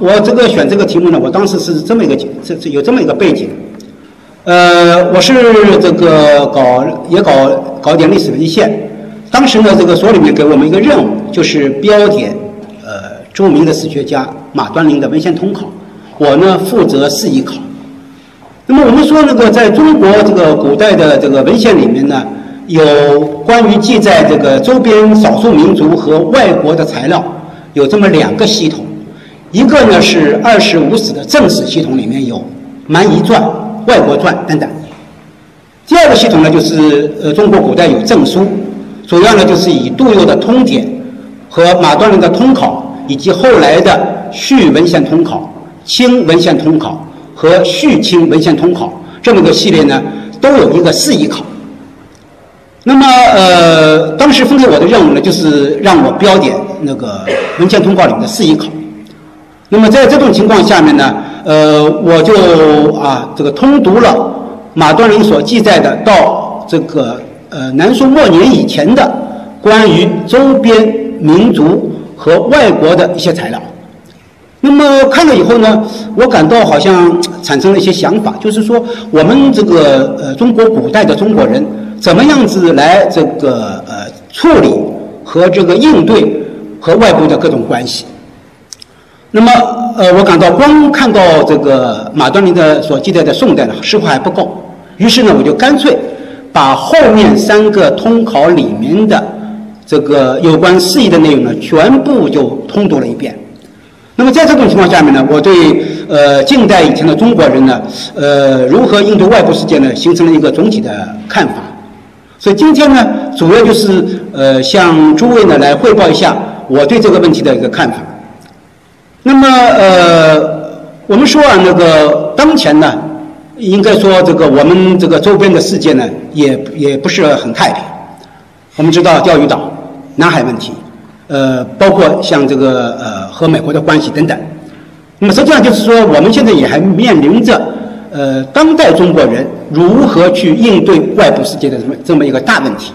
我这个选这个题目呢，我当时是这么一个这这有这么一个背景，呃，我是这个搞也搞搞点历史文献，当时呢，这个所里面给我们一个任务，就是标点呃著名的史学家马端林的文献通考，我呢负责释义考。那么我们说那个在中国这个古代的这个文献里面呢，有关于记载这个周边少数民族和外国的材料，有这么两个系统。一个呢是《二十五史》的正史系统，里面有《蛮夷传》《外国传》等等。第二个系统呢，就是呃中国古代有正书，主要呢就是以杜佑的《通典》和马端林的《通考》，以及后来的《续文献通考》《清文献通考》和《续清文献通考》这么个系列呢，都有一个释义考。那么呃，当时分给我的任务呢，就是让我标点那个文献通告里面的释义考。那么在这种情况下面呢，呃，我就啊这个通读了马端林所记载的到这个呃南宋末年以前的关于周边民族和外国的一些材料。那么看了以后呢，我感到好像产生了一些想法，就是说我们这个呃中国古代的中国人怎么样子来这个呃处理和这个应对和外部的各种关系。那么，呃，我感到光看到这个马端林的所记载的宋代呢，似乎还不够。于是呢，我就干脆把后面三个通考里面的这个有关释义的内容呢，全部就通读了一遍。那么在这种情况下面呢，我对呃近代以前的中国人呢，呃如何应对外部世界呢，形成了一个总体的看法。所以今天呢，主要就是呃向诸位呢来汇报一下我对这个问题的一个看法。那么，呃，我们说啊，那个当前呢，应该说这个我们这个周边的世界呢，也也不是很太平。我们知道钓鱼岛、南海问题，呃，包括像这个呃和美国的关系等等。那么实际上就是说，我们现在也还面临着呃当代中国人如何去应对外部世界的这么这么一个大问题。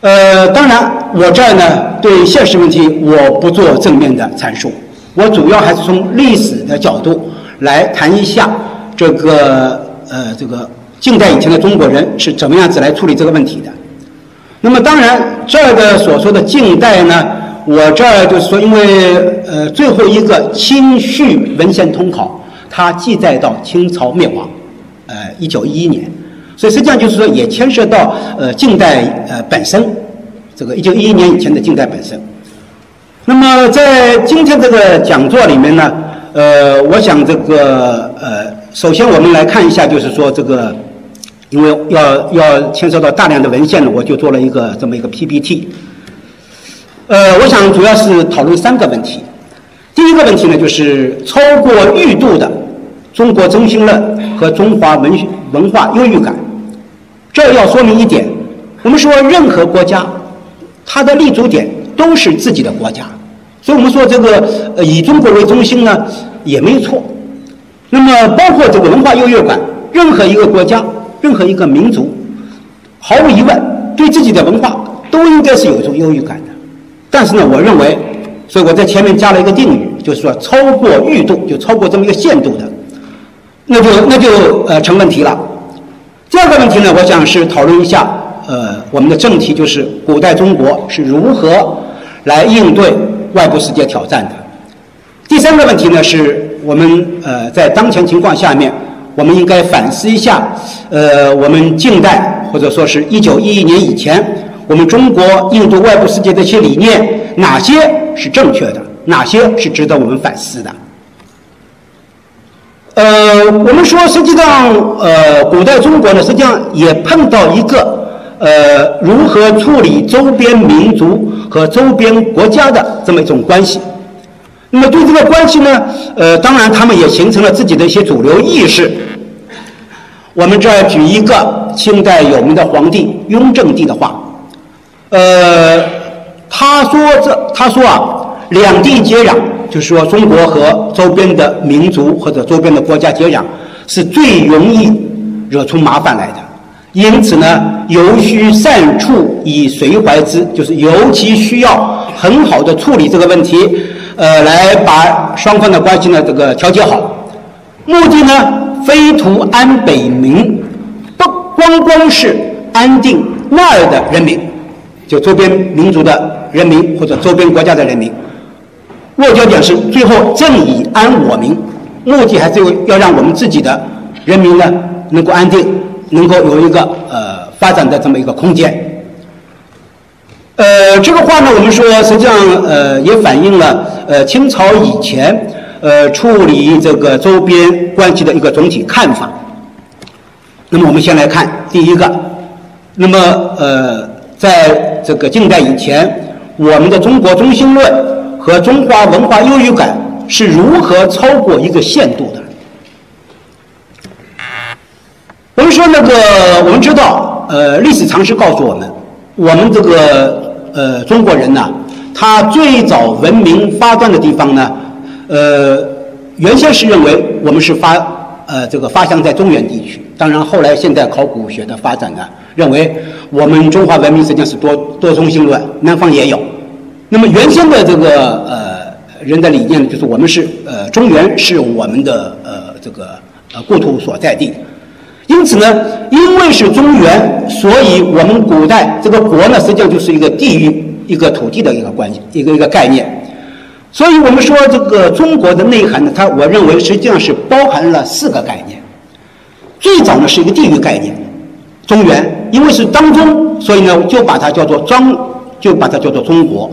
呃，当然，我这儿呢，对现实问题我不做正面的阐述，我主要还是从历史的角度来谈一下这个呃这个近代以前的中国人是怎么样子来处理这个问题的。那么，当然这儿的所说的近代呢，我这儿就是说，因为呃最后一个清序文献通考，它记载到清朝灭亡，呃一九一一年。所以实际上就是说，也牵涉到呃近代呃本身，这个一九一一年以前的近代本身。那么在今天这个讲座里面呢，呃，我想这个呃，首先我们来看一下，就是说这个，因为要要牵涉到大量的文献呢，我就做了一个这么一个 PPT。呃，我想主要是讨论三个问题。第一个问题呢，就是超过预度的中国中心论和中华文文化优越感。这要说明一点，我们说任何国家，它的立足点都是自己的国家，所以我们说这个呃以中国为中心呢也没有错。那么包括这个文化优越感，任何一个国家、任何一个民族，毫无疑问对自己的文化都应该是有一种优越感的。但是呢，我认为，所以我在前面加了一个定语，就是说超过预度，就超过这么一个限度的，那就那就呃成问题了。第二个问题呢，我想是讨论一下，呃，我们的正题就是古代中国是如何来应对外部世界挑战的。第三个问题呢，是我们呃在当前情况下面，我们应该反思一下，呃，我们近代或者说是一九一一年以前，我们中国应对外部世界的一些理念，哪些是正确的，哪些是值得我们反思的。呃，我们说实际上，呃，古代中国呢，实际上也碰到一个，呃，如何处理周边民族和周边国家的这么一种关系。那么对这个关系呢，呃，当然他们也形成了自己的一些主流意识。我们这儿举一个清代有名的皇帝雍正帝的话，呃，他说这他说啊，两地接壤，就是说中国和周边的民族或者周边的国家接壤，是最容易惹出麻烦来的。因此呢，尤需善处以随怀之，就是尤其需要很好的处理这个问题。呃，来把双方的关系呢，这个调节好，目的呢，非图安北民，不光光是安定那儿的人民，就周边民族的人民或者周边国家的人民，落脚点是最后正以安我民，目的还是要让我们自己的人民呢能够安定，能够有一个呃发展的这么一个空间。呃，这个话呢，我们说实际上呃也反映了呃清朝以前呃处理这个周边关系的一个总体看法。那么我们先来看第一个，那么呃在这个近代以前，我们的中国中心论和中华文化优越感是如何超过一个限度的？我们说那个我们知道，呃历史常识告诉我们，我们这个。呃，中国人呢，他最早文明发端的地方呢，呃，原先是认为我们是发呃这个发祥在中原地区。当然，后来现代考古学的发展呢，认为我们中华文明实际上是多多中心论，南方也有。那么原先的这个呃人的理念呢，就是我们是呃中原是我们的呃这个呃故土所在地。因此呢，因为是中原，所以我们古代这个国呢，实际上就是一个地域、一个土地的一个关系，一个一个概念。所以我们说这个中国的内涵呢，它我认为实际上是包含了四个概念。最早呢是一个地域概念，中原，因为是当中，所以呢就把它叫做张，就把它叫做中国。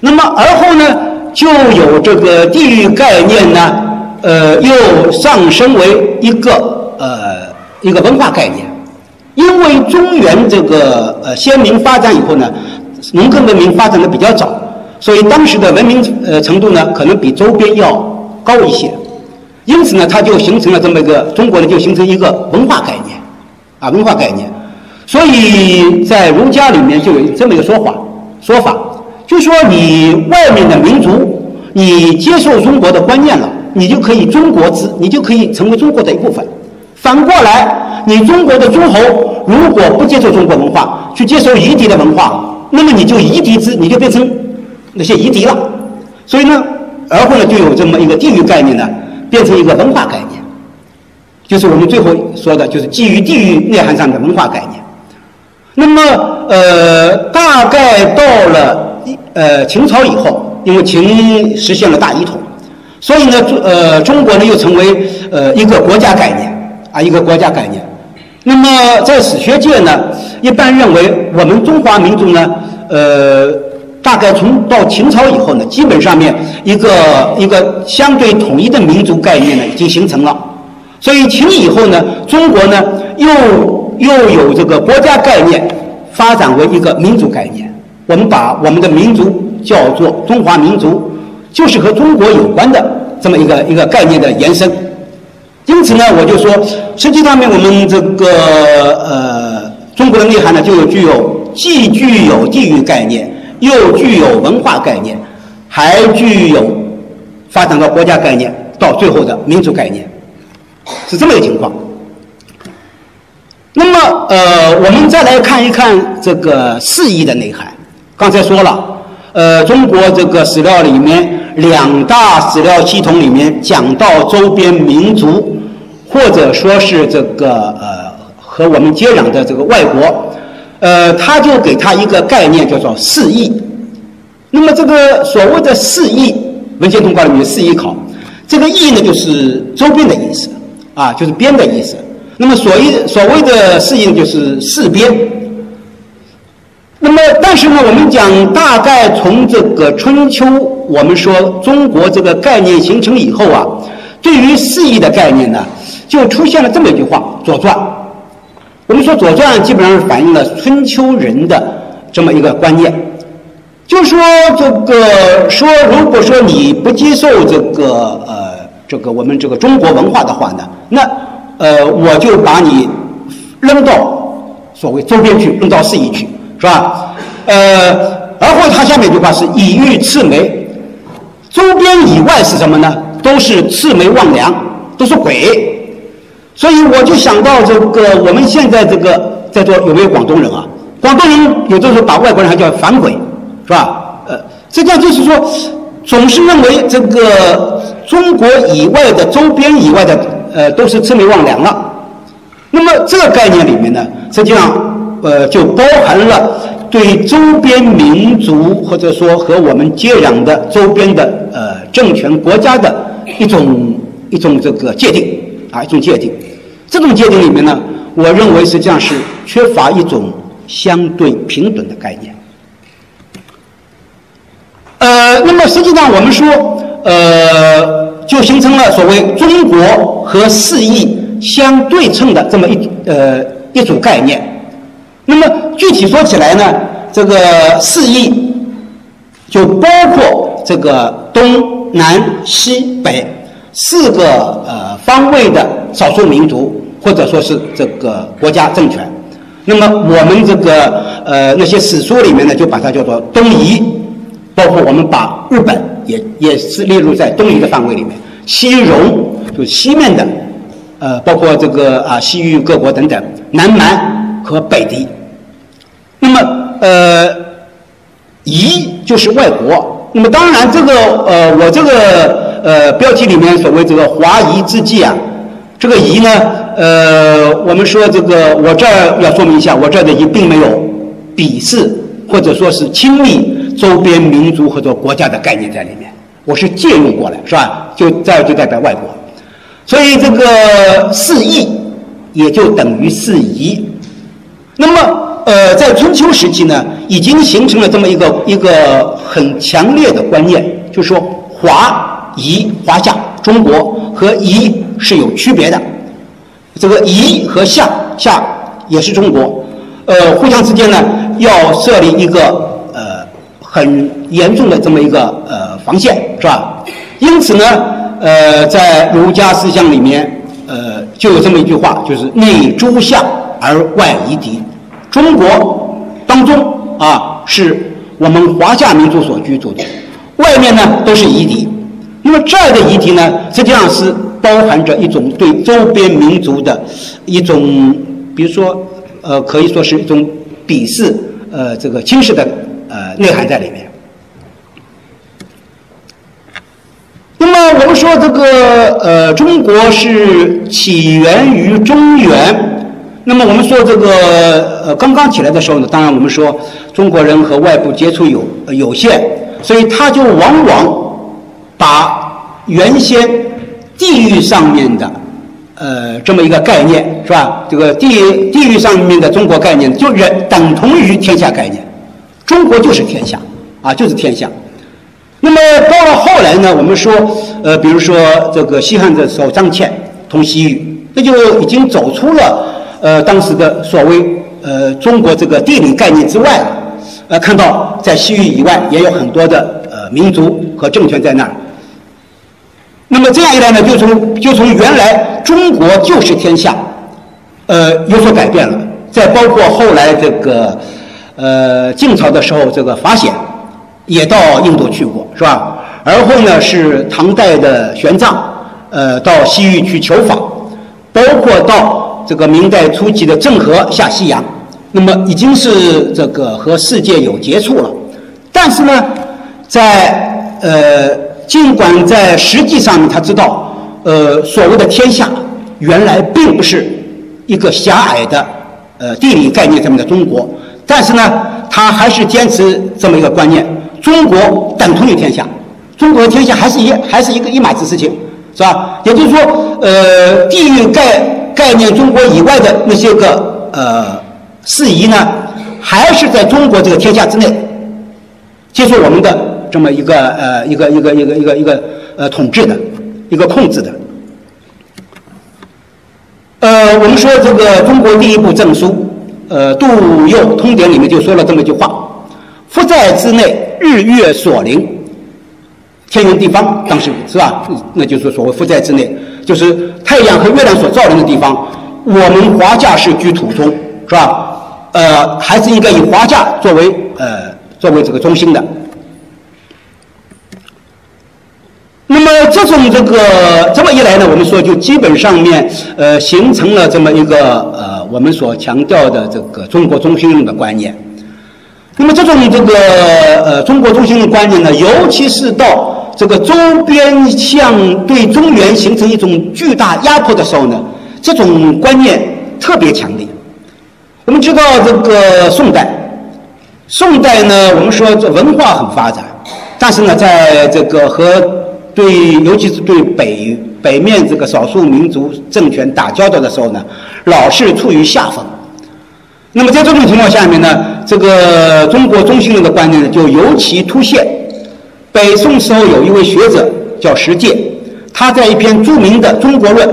那么而后呢，就有这个地域概念呢，呃，又上升为一个。呃，一个文化概念，因为中原这个呃先民发展以后呢，农耕文明发展的比较早，所以当时的文明呃程度呢，可能比周边要高一些，因此呢，它就形成了这么一个中国呢，就形成一个文化概念，啊，文化概念，所以在儒家里面就有这么一个说法，说法，就说你外面的民族，你接受中国的观念了，你就可以中国之，你就可以成为中国的一部分。反过来，你中国的诸侯如果不接受中国文化，去接受夷狄的文化，那么你就夷狄之，你就变成那些夷狄了。所以呢，而后呢，就有这么一个地域概念呢，变成一个文化概念，就是我们最后说的，就是基于地域内涵上的文化概念。那么，呃，大概到了呃秦朝以后，因为秦实现了大一统，所以呢，中呃中国呢又成为呃一个国家概念。啊，一个国家概念。那么在史学界呢，一般认为我们中华民族呢，呃，大概从到秦朝以后呢，基本上面一个一个相对统一的民族概念呢已经形成了。所以秦以后呢，中国呢又又有这个国家概念发展为一个民族概念。我们把我们的民族叫做中华民族，就是和中国有关的这么一个一个概念的延伸。因此呢，我就说，实际上面我们这个呃中国的内涵呢，就具有既具有地域概念，又具有文化概念，还具有发展到国家概念，到最后的民族概念，是这么一个情况。那么呃，我们再来看一看这个释义的内涵。刚才说了，呃，中国这个史料里面两大史料系统里面讲到周边民族。或者说是这个呃和我们接壤的这个外国，呃，他就给他一个概念叫做四义。那么这个所谓的四义，文献通稿里面四义考，这个义呢就是周边的意思，啊，就是边的意思。那么所谓所谓的四义就是四边。那么但是呢，我们讲大概从这个春秋，我们说中国这个概念形成以后啊。对于四夷的概念呢，就出现了这么一句话，《左传》。我们说《左传》基本上是反映了春秋人的这么一个观念，就说这个说，如果说你不接受这个呃这个我们这个中国文化的话呢，那呃我就把你扔到所谓周边去，扔到四夷去，是吧？呃，而后他下面一句话是“以欲魑魅”，周边以外是什么呢？都是魑魅魍魉，都是鬼。所以我就想到这个，我们现在这个在座有没有广东人啊？广东人有的时候把外国人还叫反鬼，是吧？呃，这叫就是说，总是认为这个中国以外的周边以外的呃都是魑魅魍魉了。那么这个概念里面呢，实际上呃就包含了对周边民族或者说和我们接壤的周边的呃政权国家的一种一种这个界定啊一种界定。这种界定里面呢，我认为实际上是缺乏一种相对平等的概念。呃，那么实际上我们说，呃，就形成了所谓中国和四夷相对称的这么一呃一组概念。那么具体说起来呢，这个四夷就包括这个东南西北四个呃方位的少数民族。或者说是这个国家政权，那么我们这个呃那些史书里面呢，就把它叫做东夷，包括我们把日本也也是列入在东夷的范围里面，西戎就是西面的，呃，包括这个啊西域各国等等，南蛮和北狄，那么呃夷就是外国，那么当然这个呃我这个呃标题里面所谓这个华夷之际啊。这个夷呢，呃，我们说这个，我这儿要说明一下，我这儿的夷并没有鄙视或者说是亲密周边民族或者国家的概念在里面，我是借用过来，是吧？就这儿就代表外国，所以这个四夷也就等于四夷。那么，呃，在春秋时期呢，已经形成了这么一个一个很强烈的观念，就是说华夷华夏中国和夷。是有区别的，这个夷和夏夏也是中国，呃，互相之间呢要设立一个呃很严重的这么一个呃防线，是吧？因此呢，呃，在儒家思想里面，呃，就有这么一句话，就是内诸夏而外夷狄。中国当中啊，是我们华夏民族所居住的，外面呢都是夷狄。那么这儿的夷狄呢，实际上是。包含着一种对周边民族的一种，比如说，呃，可以说是一种鄙视，呃，这个轻视的呃内涵在里面。那么我们说这个呃，中国是起源于中原，那么我们说这个呃刚刚起来的时候呢，当然我们说中国人和外部接触有有限，所以他就往往把原先。地域上面的，呃，这么一个概念是吧？这个地地域上面的中国概念，就人等同于天下概念，中国就是天下，啊，就是天下。那么到了后来呢，我们说，呃，比如说这个西汉的时候，张骞通西域，那就已经走出了呃当时的所谓呃中国这个地理概念之外，呃，看到在西域以外也有很多的呃民族和政权在那儿。那么这样一来呢，就从就从原来中国就是天下，呃，有所改变了。再包括后来这个，呃，晋朝的时候，这个法显也到印度去过，是吧？而后呢，是唐代的玄奘，呃，到西域去求法，包括到这个明代初期的郑和下西洋，那么已经是这个和世界有接触了。但是呢，在呃。尽管在实际上他知道，呃，所谓的天下原来并不是一个狭隘的呃地理概念上面的中国，但是呢，他还是坚持这么一个观念：中国等同于天下，中国的天下还是一还是一个一码子事情，是吧？也就是说，呃，地域概概念中国以外的那些个呃事宜呢，还是在中国这个天下之内接受我们的。这么一个呃一个一个一个一个一个呃统治的，一个控制的呃，我们说这个中国第一部证书，呃，《杜佑通典》里面就说了这么一句话：“福在之内，日月所临，天圆地方。”当时是吧？那就是所谓“福在之内”，就是太阳和月亮所照临的地方。我们华夏是居土中，是吧？呃，还是应该以华夏作为呃作为这个中心的。那么这种这个这么一来呢，我们说就基本上面呃形成了这么一个呃我们所强调的这个中国中心论的观念。那么这种这个呃中国中心论观念呢，尤其是到这个周边向对中原形成一种巨大压迫的时候呢，这种观念特别强烈。我们知道这个宋代，宋代呢，我们说这文化很发展，但是呢，在这个和对，尤其是对北北面这个少数民族政权打交道的时候呢，老是处于下风。那么在这种情况下面呢，这个中国中心论的观念呢就尤其凸显。北宋时候有一位学者叫石介，他在一篇著名的《中国论》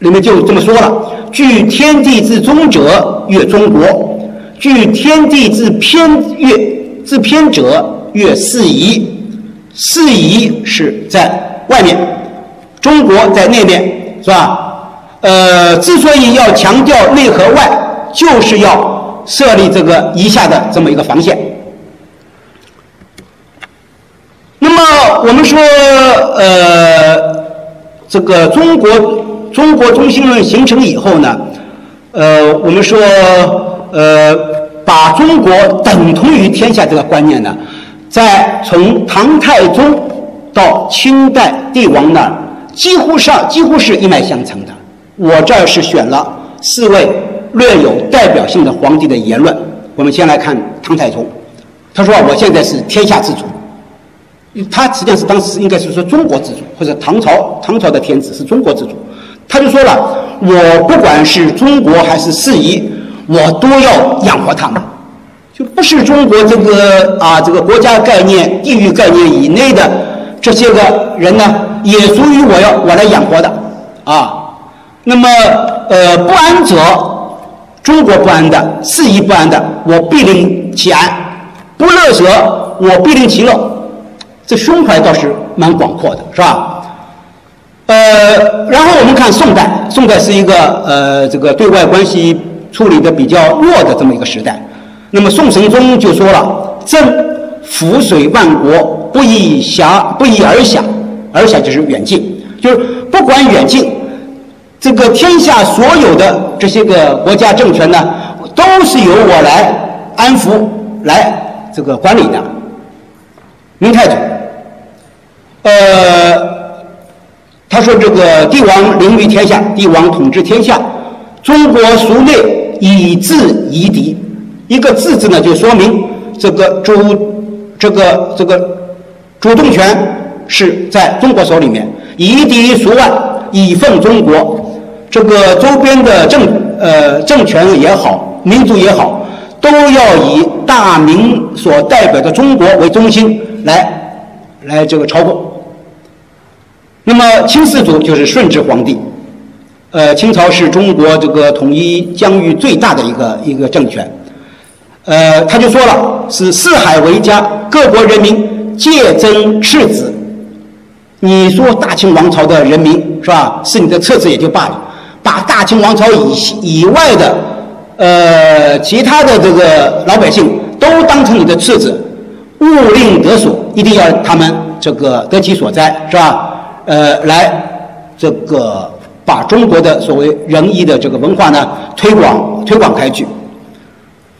里面就这么说了：“据天地之中者，曰中国；据天地之偏越之偏者，曰四夷。”四夷是在外面，中国在内面，是吧？呃，之所以要强调内和外，就是要设立这个以下的这么一个防线。那么我们说，呃，这个中国中国中心论形成以后呢，呃，我们说，呃，把中国等同于天下这个观念呢。在从唐太宗到清代帝王那儿，几乎上几乎是一脉相承的。我这儿是选了四位略有代表性的皇帝的言论。我们先来看唐太宗，他说：“我现在是天下之主。”他实际上是当时应该是说中国之主，或者唐朝唐朝的天子是中国之主。他就说了：“我不管是中国还是四夷，我都要养活他们。”就不是中国这个啊，这个国家概念、地域概念以内的这些个人呢，也属于我要我来养活的啊。那么呃，不安者，中国不安的，四夷不安的，我必令其安；不乐者，我必令其乐。这胸怀倒是蛮广阔的，是吧？呃，然后我们看宋代，宋代是一个呃，这个对外关系处理的比较弱的这么一个时代。那么宋神宗就说了：“朕覆水万国，不以狭，不以而狭，而狭就是远近，就是不管远近，这个天下所有的这些个国家政权呢，都是由我来安抚、来这个管理的。”明太祖，呃，他说：“这个帝王凌于天下，帝王统治天下，中国属内以治夷狄。”一个“自”字呢，就说明这个主这个这个主动权是在中国手里面，夷狄数万，以奉中国。这个周边的政呃政权也好，民族也好，都要以大明所代表的中国为中心来来这个操控。那么清世祖就是顺治皇帝，呃，清朝是中国这个统一疆域最大的一个一个政权。呃，他就说了，是四海为家，各国人民皆争赤子。你说大清王朝的人民是吧？是你的册子也就罢了，把大清王朝以以外的，呃，其他的这个老百姓都当成你的次子，勿令得所，一定要他们这个得其所哉，是吧？呃，来这个把中国的所谓仁义的这个文化呢推广推广开去。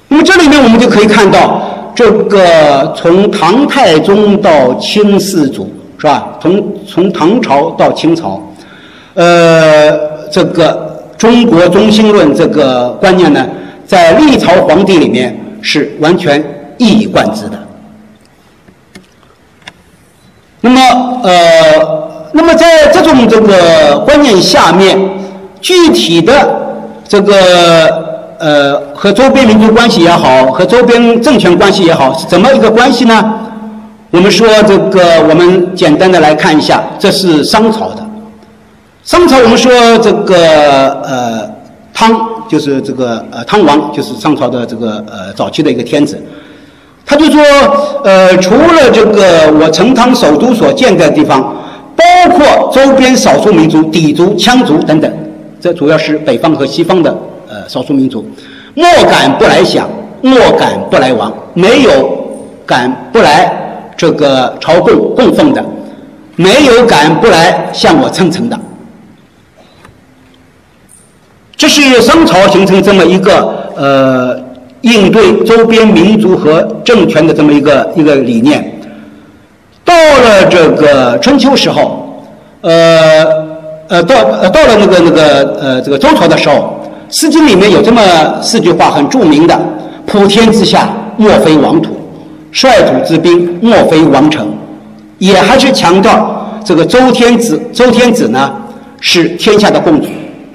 那么这里面我们就可以看到，这个从唐太宗到清世祖，是吧？从从唐朝到清朝，呃，这个中国中心论这个观念呢，在历朝皇帝里面是完全一以贯之的。那么，呃，那么在这种这个观念下面，具体的这个。呃，和周边民族关系也好，和周边政权关系也好，是怎么一个关系呢？我们说这个，我们简单的来看一下，这是商朝的，商朝我们说这个呃汤就是这个呃汤王就是商朝的这个呃早期的一个天子，他就说呃除了这个我成汤首都所建的地方，包括周边少数民族氐族、羌族等等，这主要是北方和西方的呃少数民族，莫敢不来享，莫敢不来王，没有敢不来这个朝贡供奉的，没有敢不来向我称臣的。这是商朝形成这么一个呃应对周边民族和政权的这么一个一个理念。到了这个春秋时候，呃呃到呃到了那个那个呃这个周朝的时候，《诗经》里面有这么四句话很著名的：“普天之下，莫非王土；率土之滨，莫非王城。”也还是强调这个周天子，周天子呢是天下的共主。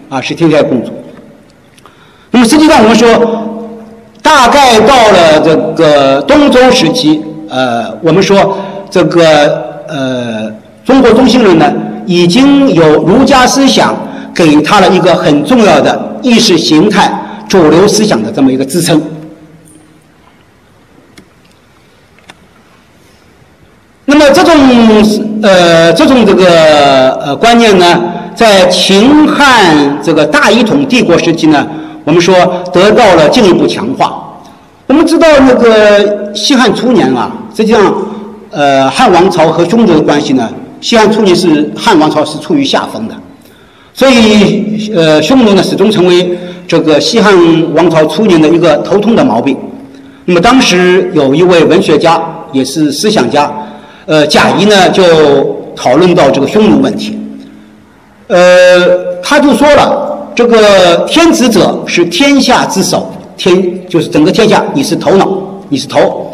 啊，是天下的共主。那么实际上，我们说，大概到了这个东周时期，呃，我们说这个呃，中国中心论呢，已经有儒家思想给他了一个很重要的意识形态主流思想的这么一个支撑。那么这种呃，这种这个呃观念呢？在秦汉这个大一统帝国时期呢，我们说得到了进一步强化。我们知道那个西汉初年啊，实际上，呃，汉王朝和匈奴的关系呢，西汉初年是汉王朝是处于下风的，所以呃，匈奴呢始终成为这个西汉王朝初年的一个头痛的毛病。那么当时有一位文学家，也是思想家，呃，贾谊呢就讨论到这个匈奴问题。呃，他就说了，这个天子者是天下之首，天就是整个天下，你是头脑，你是头；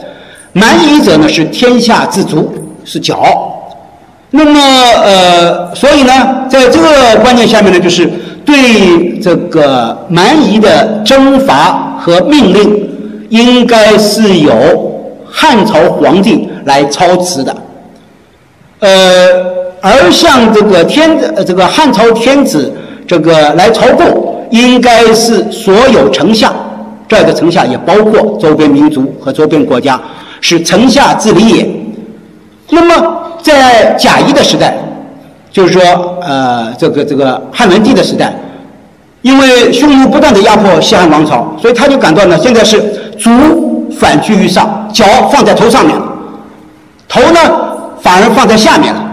蛮夷者呢是天下之足，是脚。那么，呃，所以呢，在这个观念下面呢，就是对这个蛮夷的征伐和命令，应该是由汉朝皇帝来操持的。呃。而向这个天这个汉朝天子这个来朝贡，应该是所有丞相，这儿的丞相也包括周边民族和周边国家，是城下之礼也。那么在贾谊的时代，就是说呃这个这个汉文帝的时代，因为匈奴不断的压迫西汉王朝，所以他就感到呢现在是足反居于上，脚放在头上面了，头呢反而放在下面了。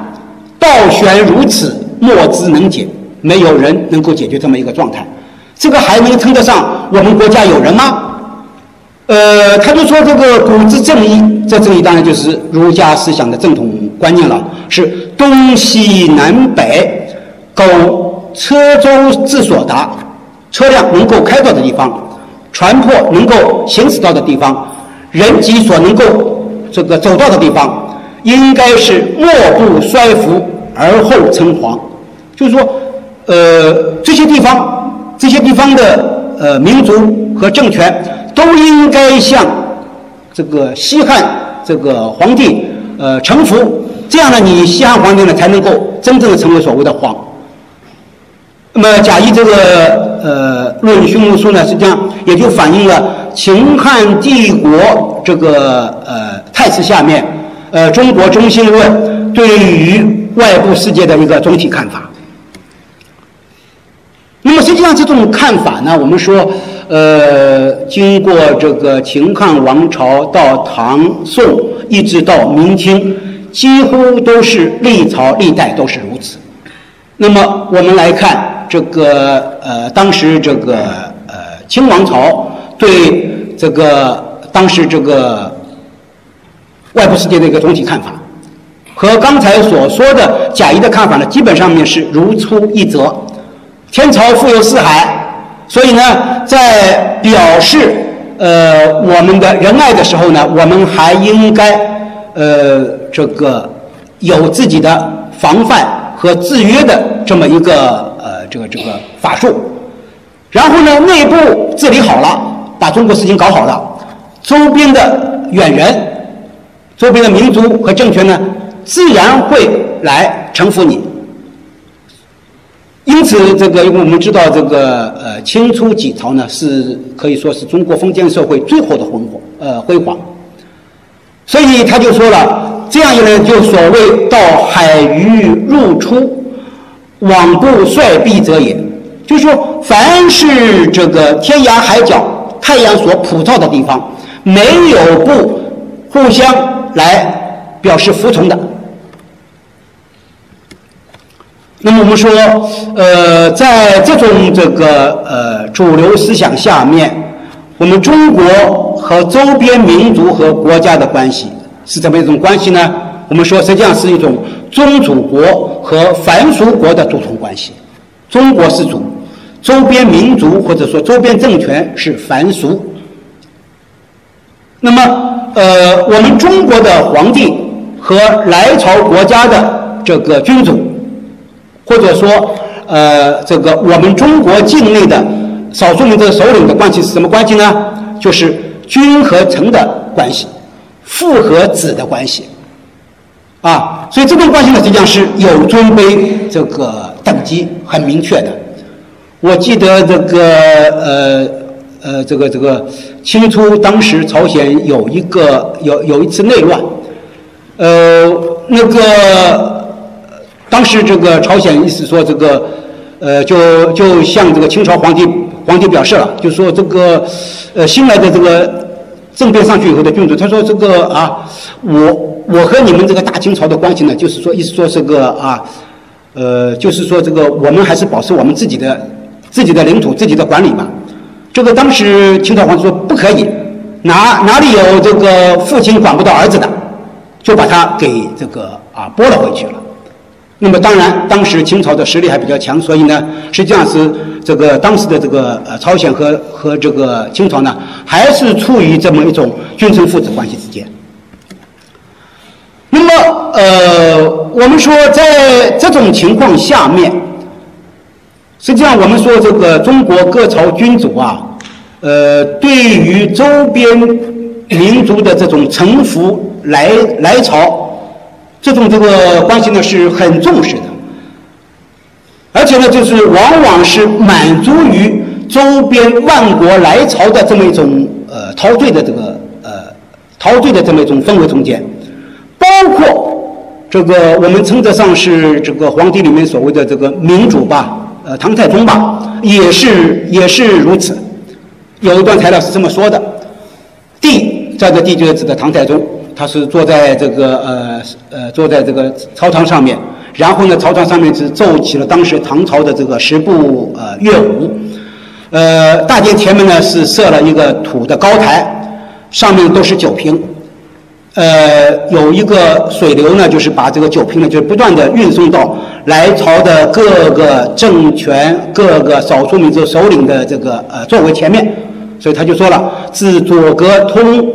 道玄如此，莫之能解，没有人能够解决这么一个状态，这个还能称得上我们国家有人吗？呃，他就说这个古之正义，这正义当然就是儒家思想的正统观念了，是东西南北，够车舟之所达，车辆能够开到的地方，船舶能够行驶到的地方，人己所能够这个走到的地方。应该是莫不衰服而后称皇，就是说，呃，这些地方，这些地方的呃民族和政权都应该向这个西汉这个皇帝呃臣服，这样呢，你西汉皇帝呢才能够真正的成为所谓的皇。那么贾谊这个呃《论匈奴书》呢，实际上也就反映了秦汉帝国这个呃态势下面。呃，中国中心论对于外部世界的一个总体看法。那么实际上这种看法呢，我们说，呃，经过这个秦汉王朝到唐宋，一直到明清，几乎都是历朝历代都是如此。那么我们来看这个呃，当时这个呃清王朝对这个当时这个。外部世界的一个总体看法，和刚才所说的贾谊的看法呢，基本上面是如出一辙。天朝富有四海，所以呢，在表示呃我们的仁爱的时候呢，我们还应该呃这个有自己的防范和制约的这么一个呃这个这个法术。然后呢，内部治理好了，把中国事情搞好了，周边的远人。周边的民族和政权呢，自然会来臣服你。因此，这个因为我们知道，这个呃清初几朝呢，是可以说是中国封建社会最后的辉煌，呃辉煌。所以他就说了，这样一来，就所谓“到海鱼入出，罔不率避者也”，就是说，凡是这个天涯海角、太阳所普照的地方，没有不互相来表示服从的。那么我们说，呃，在这种这个呃主流思想下面，我们中国和周边民族和国家的关系是怎么一种关系呢？我们说，实际上是一种宗主国和凡俗国的主从关系。中国是主，周边民族或者说周边政权是凡俗。那么，呃，我们中国的皇帝和来朝国家的这个君主。或者说，呃，这个我们中国境内的少数民族首领的关系是什么关系呢？就是君和臣的关系，父和子的关系，啊，所以这种关系呢，实际上是有尊卑这个等级很明确的。我记得这个呃呃，这个这个清初当时朝鲜有一个有有一次内乱，呃，那个。当时这个朝鲜意思说这个，呃，就就向这个清朝皇帝皇帝表示了，就说这个，呃，新来的这个政变上去以后的君主，他说这个啊，我我和你们这个大清朝的关系呢，就是说意思说这个啊，呃，就是说这个我们还是保持我们自己的自己的领土、自己的管理吧。这个当时清朝皇帝说不可以，哪哪里有这个父亲管不到儿子的，就把他给这个啊拨了回去了。那么当然，当时清朝的实力还比较强，所以呢，实际上是这个当时的这个呃朝鲜和和这个清朝呢，还是处于这么一种君臣父子关系之间。那么呃，我们说在这种情况下面，实际上我们说这个中国各朝君主啊，呃，对于周边民族的这种臣服来来朝。这种这个关系呢是很重视的，而且呢，就是往往是满足于周边万国来朝的这么一种呃陶醉的这个呃陶醉的这么一种氛围中间，包括这个我们称得上是这个皇帝里面所谓的这个明主吧，呃唐太宗吧，也是也是如此。有一段材料是这么说的：帝在这帝就是指的唐太宗。他是坐在这个呃呃坐在这个朝堂上面，然后呢，朝堂上面是奏起了当时唐朝的这个十部呃乐舞，呃，大殿前面呢是设了一个土的高台，上面都是酒瓶，呃，有一个水流呢，就是把这个酒瓶呢，就是不断的运送到来朝的各个政权、各个少数民族首领的这个呃座位前面，所以他就说了，自左阁通，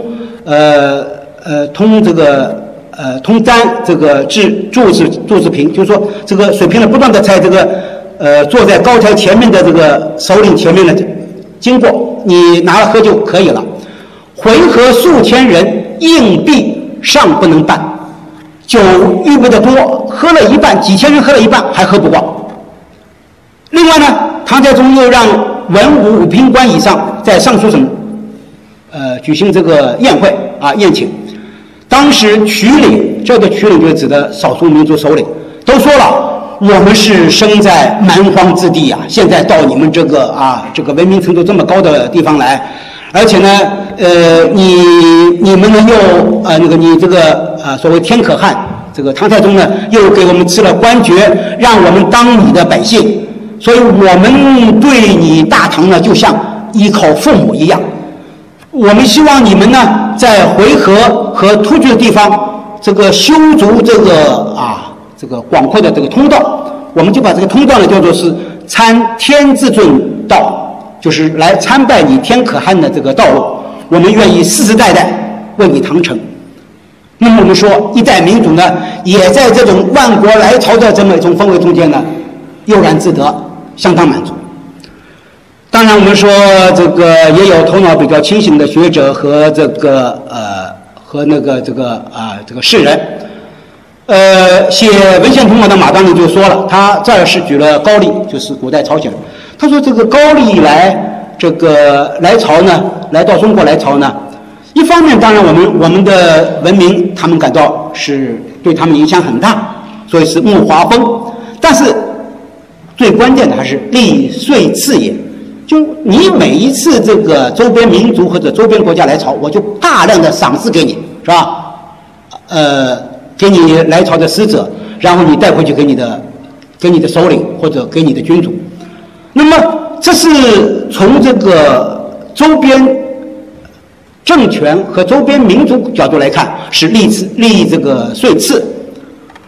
呃。呃，通这个呃，通簪这个制注子注子瓶，就是说这个水瓶呢，不断的在这个呃坐在高台前面的这个首领前面呢经过，你拿了喝就可以了。回合数千人，硬币尚不能办，酒预备的多，喝了一半，几千人喝了一半还喝不光。另外呢，唐太宗又让文武五品官以上在尚书省呃举行这个宴会啊宴请。当时曲岭，这个曲岭就指的少数民族首领，都说了，我们是生在蛮荒之地呀，现在到你们这个啊，这个文明程度这么高的地方来，而且呢，呃，你你们呢又呃那个你这个啊所谓天可汗，这个唐太宗呢又给我们赐了官爵，让我们当你的百姓，所以我们对你大唐呢就像依靠父母一样。我们希望你们呢，在回纥和突厥的地方，这个修筑这个啊，这个广阔的这个通道，我们就把这个通道呢叫做是参天至尊道，就是来参拜你天可汗的这个道路。我们愿意世世代代为你唐城。那么我们说，一代民主呢，也在这种万国来朝的这么一种氛围中间呢，悠然自得，相当满足。当然，我们说这个也有头脑比较清醒的学者和这个呃和那个这个啊这个士人，呃，写文献通稿的马端呢就说了，他这儿是举了高丽，就是古代朝鲜。他说这个高丽来这个来朝呢，来到中国来朝呢，一方面当然我们我们的文明他们感到是对他们影响很大，所以是慕华风。但是最关键的还是利税次也，就你每一次这个周边民族或者周边国家来朝，我就大量的赏赐给你，是吧？呃。给你来朝的使者，然后你带回去给你的，给你的首领或者给你的君主。那么这是从这个周边政权和周边民族角度来看，是利次利这个税次；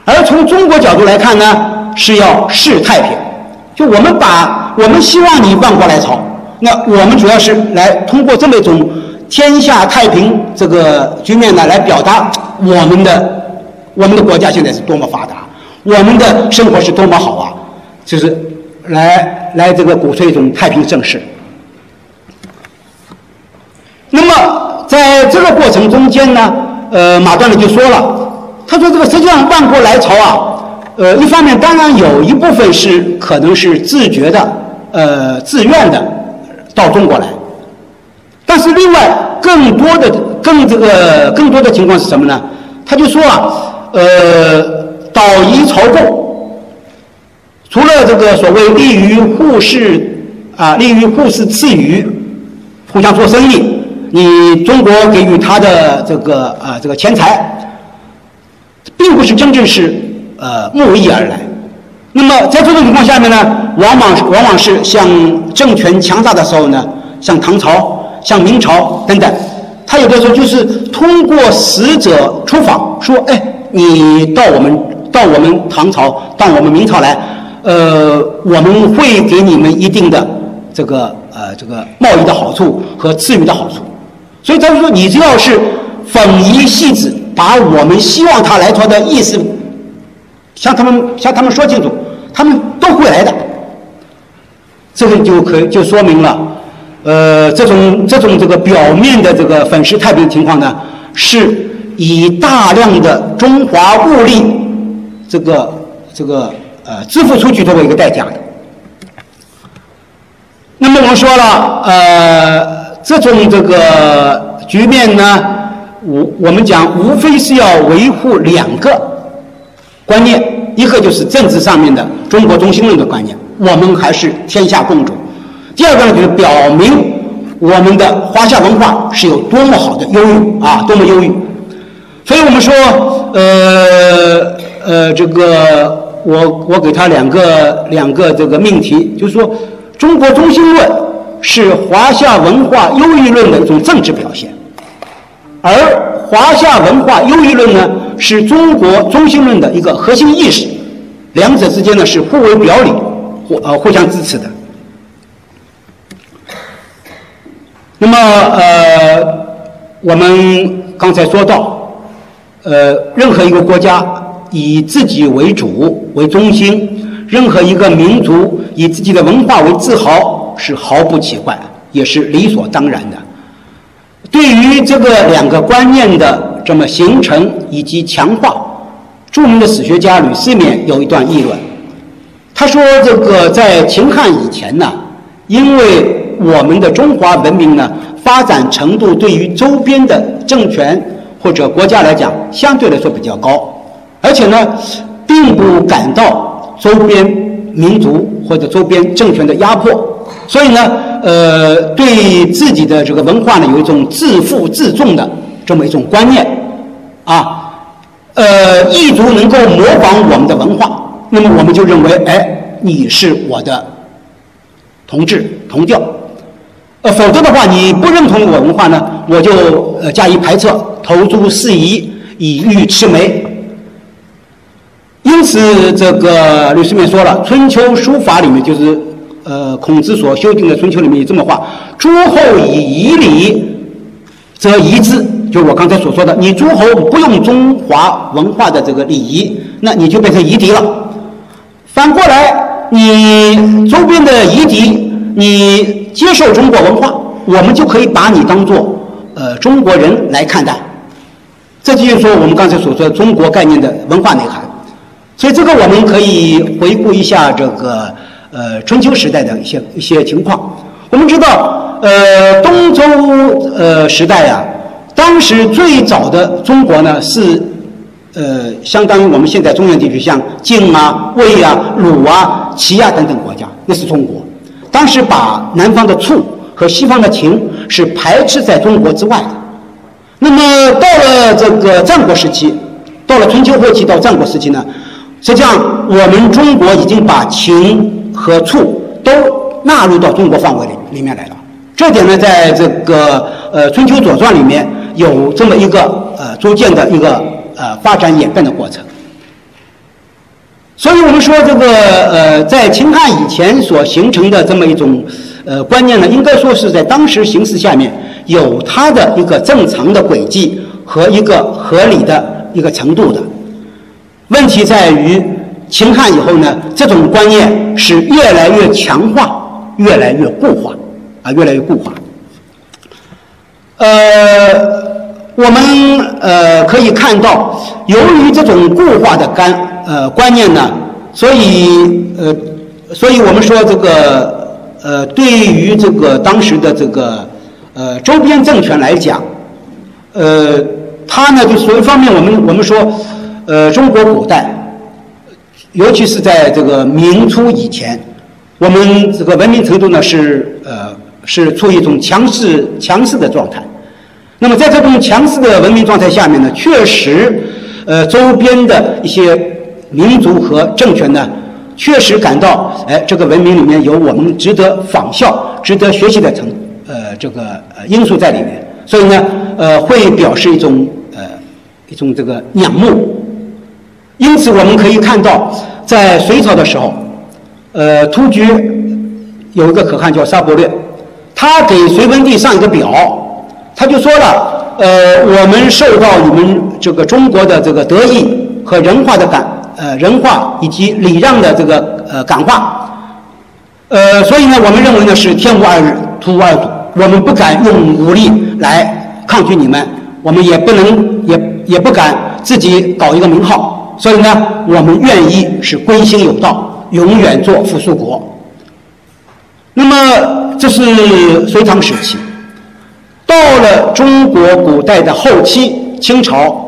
而从中国角度来看呢，是要示太平。就我们把我们希望你万国来朝，那我们主要是来通过这么一种天下太平这个局面呢，来表达我们的。我们的国家现在是多么发达，我们的生活是多么好啊！就是来来这个鼓吹一种太平盛世。那么在这个过程中间呢，呃，马端呢就说了，他说这个实际上万国来朝啊，呃，一方面当然有一部分是可能是自觉的，呃，自愿的到中国来，但是另外更多的更这个更多的情况是什么呢？他就说啊。呃，导移朝贡，除了这个所谓利于互市啊，利于互市赐予，互相做生意，你中国给予他的这个啊这个钱财，并不是真正是呃慕义而来。那么在这种情况下面呢，往往往往是像政权强大的时候呢，像唐朝、像明朝等等，他有的时候就是通过使者出访，说哎。你到我们到我们唐朝，到我们明朝来，呃，我们会给你们一定的这个呃这个贸易的好处和赐予的好处。所以他说，你只要是粉衣细致，把我们希望他来朝的意思向他们向他们说清楚，他们都会来的。这个就可以就说明了，呃，这种这种这个表面的这个粉饰太平情况呢是。以大量的中华物力，这个这个呃支付出去作为一个代价。那么我们说了，呃，这种这个局面呢，我我们讲无非是要维护两个观念，一个就是政治上面的中国中心论的观念，我们还是天下共主；第二个呢，就是表明我们的华夏文化是有多么好的优越啊，多么优越。所以我们说，呃呃，这个我我给他两个两个这个命题，就是说，中国中心论是华夏文化优越论的一种政治表现，而华夏文化优越论呢，是中国中心论的一个核心意识，两者之间呢是互为表里，互呃互相支持的。那么呃，我们刚才说到。呃，任何一个国家以自己为主为中心，任何一个民族以自己的文化为自豪，是毫不奇怪，也是理所当然的。对于这个两个观念的这么形成以及强化，著名的史学家吕思勉有一段议论，他说：“这个在秦汉以前呢，因为我们的中华文明呢发展程度对于周边的政权。”或者国家来讲，相对来说比较高，而且呢，并不感到周边民族或者周边政权的压迫，所以呢，呃，对自己的这个文化呢，有一种自负自重的这么一种观念，啊，呃，异族能够模仿我们的文化，那么我们就认为，哎，你是我的同志同调。呃，否则的话，你不认同我文化呢，我就呃加以排斥，投诸四夷，以欲魑魅。因此，这个吕思勉说了，《春秋书法》里面就是呃孔子所修订的《春秋》里面有这么话：“诸侯以夷礼，则夷之。”就我刚才所说的，你诸侯不用中华文化的这个礼仪，那你就变成夷狄了。反过来，你周边的夷狄，你。接受中国文化，我们就可以把你当做呃中国人来看待。这就是说我们刚才所说的中国概念的文化内涵。所以这个我们可以回顾一下这个呃春秋时代的一些一些情况。我们知道，呃，东周呃时代呀，当时最早的中国呢是呃相当于我们现在中原地区，像晋啊、魏啊、鲁啊、齐啊等等国家，那是中国。当时把南方的楚和西方的秦是排斥在中国之外的。那么到了这个战国时期，到了春秋后期到战国时期呢，实际上我们中国已经把秦和楚都纳入到中国范围里里面来了。这点呢，在这个呃春秋左传里面有这么一个呃逐渐的一个呃发展演变的过程。所以我们说，这个呃，在秦汉以前所形成的这么一种呃观念呢，应该说是在当时形势下面有它的一个正常的轨迹和一个合理的一个程度的。问题在于秦汉以后呢，这种观念是越来越强化，越来越固化，啊，越来越固化。呃。我们呃可以看到，由于这种固化的干呃观念呢，所以呃，所以我们说这个呃，对于这个当时的这个呃周边政权来讲，呃，它呢就所一方面，我们我们说，呃，中国古代，尤其是在这个明初以前，我们这个文明程度呢是呃是处于一种强势强势的状态。那么在这种强势的文明状态下面呢，确实，呃，周边的一些民族和政权呢，确实感到，哎，这个文明里面有我们值得仿效、值得学习的成，呃，这个呃因素在里面，所以呢，呃，会表示一种呃一种这个仰慕。因此，我们可以看到，在隋朝的时候，呃，突厥有一个可汗叫沙伯略，他给隋文帝上一个表。他就说了，呃，我们受到你们这个中国的这个德义和人化的感，呃，人化以及礼让的这个呃感化，呃，所以呢，我们认为呢是天无二日，徒无二主，我们不敢用武力来抗拒你们，我们也不能也也不敢自己搞一个名号，所以呢，我们愿意是归心有道，永远做附属国。那么这是隋唐时期。到了中国古代的后期，清朝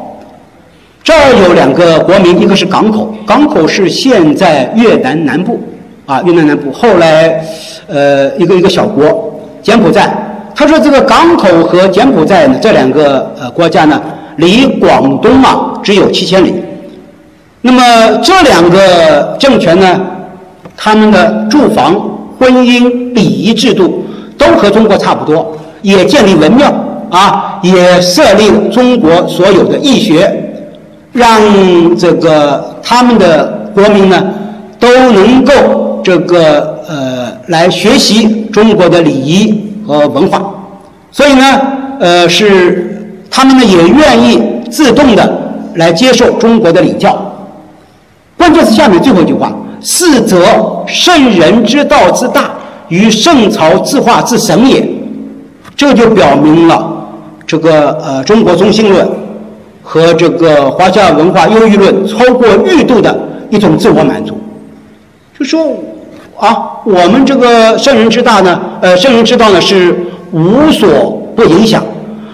这儿有两个国名，一个是港口，港口是现在越南南部，啊，越南南部。后来，呃，一个一个小国，柬埔寨。他说这个港口和柬埔寨呢，这两个呃国家呢，离广东啊只有七千里。那么这两个政权呢，他们的住房、婚姻、礼仪制度都和中国差不多。也建立文庙啊，也设立了中国所有的义学，让这个他们的国民呢都能够这个呃来学习中国的礼仪和文化，所以呢呃是他们呢也愿意自动的来接受中国的礼教。关键是下面最后一句话：是则圣人之道之大，与圣朝之化之神也。这就表明了，这个呃中国中心论和这个华夏文化优越论超过欲度的一种自我满足，就说啊，我们这个圣人之大呢，呃圣人之道呢是无所不影响，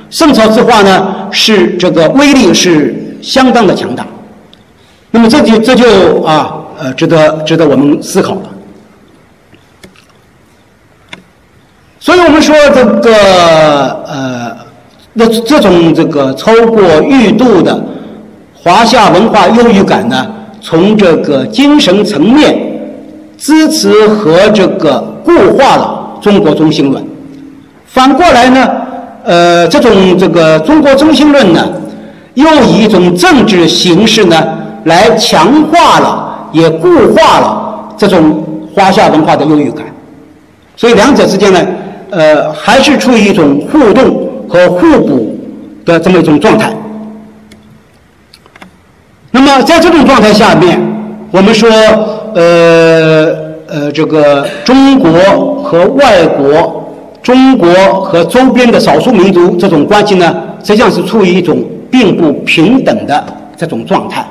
圣朝之化呢是这个威力是相当的强大，那么这就这就啊呃值得值得我们思考了。所以我们说这个呃，那这种这个超过预度的华夏文化优越感呢，从这个精神层面支持和这个固化了中国中心论。反过来呢，呃，这种这个中国中心论呢，又以一种政治形式呢，来强化了也固化了这种华夏文化的优越感。所以两者之间呢。呃，还是处于一种互动和互补的这么一种状态。那么在这种状态下面，我们说，呃呃，这个中国和外国、中国和周边的少数民族这种关系呢，实际上是处于一种并不平等的这种状态。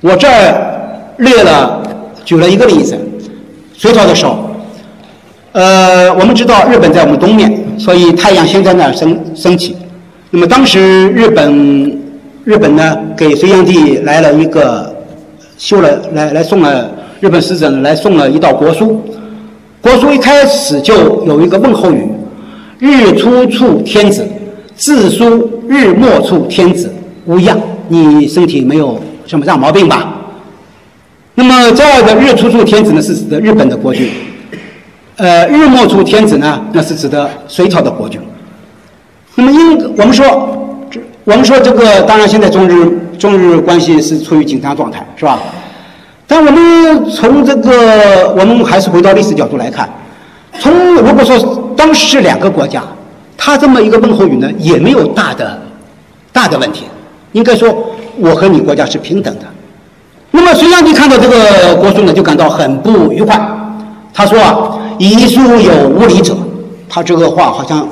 我这儿列了举了一个例子，隋朝的时候，呃，我们知道日本在我们东面，所以太阳先在那儿升升起。那么当时日本日本呢给隋炀帝来了一个修了来来送了日本使者来送了一道国书，国书一开始就有一个问候语：“日出处天子，自书日没处天子无恙。”你身体没有什么大毛病吧？那么这儿的日出处天子呢是指的日本的国君，呃，日没处天子呢那是指的隋朝的国君。那么，因我们说，我们说这个，当然现在中日中日关系是处于紧张状态，是吧？但我们从这个，我们还是回到历史角度来看，从如果说当时是两个国家，他这么一个问候语呢，也没有大的大的问题，应该说我和你国家是平等的。那么隋炀帝看到这个国书呢，就感到很不愉快，他说啊，遗书有无礼者，他这个话好像。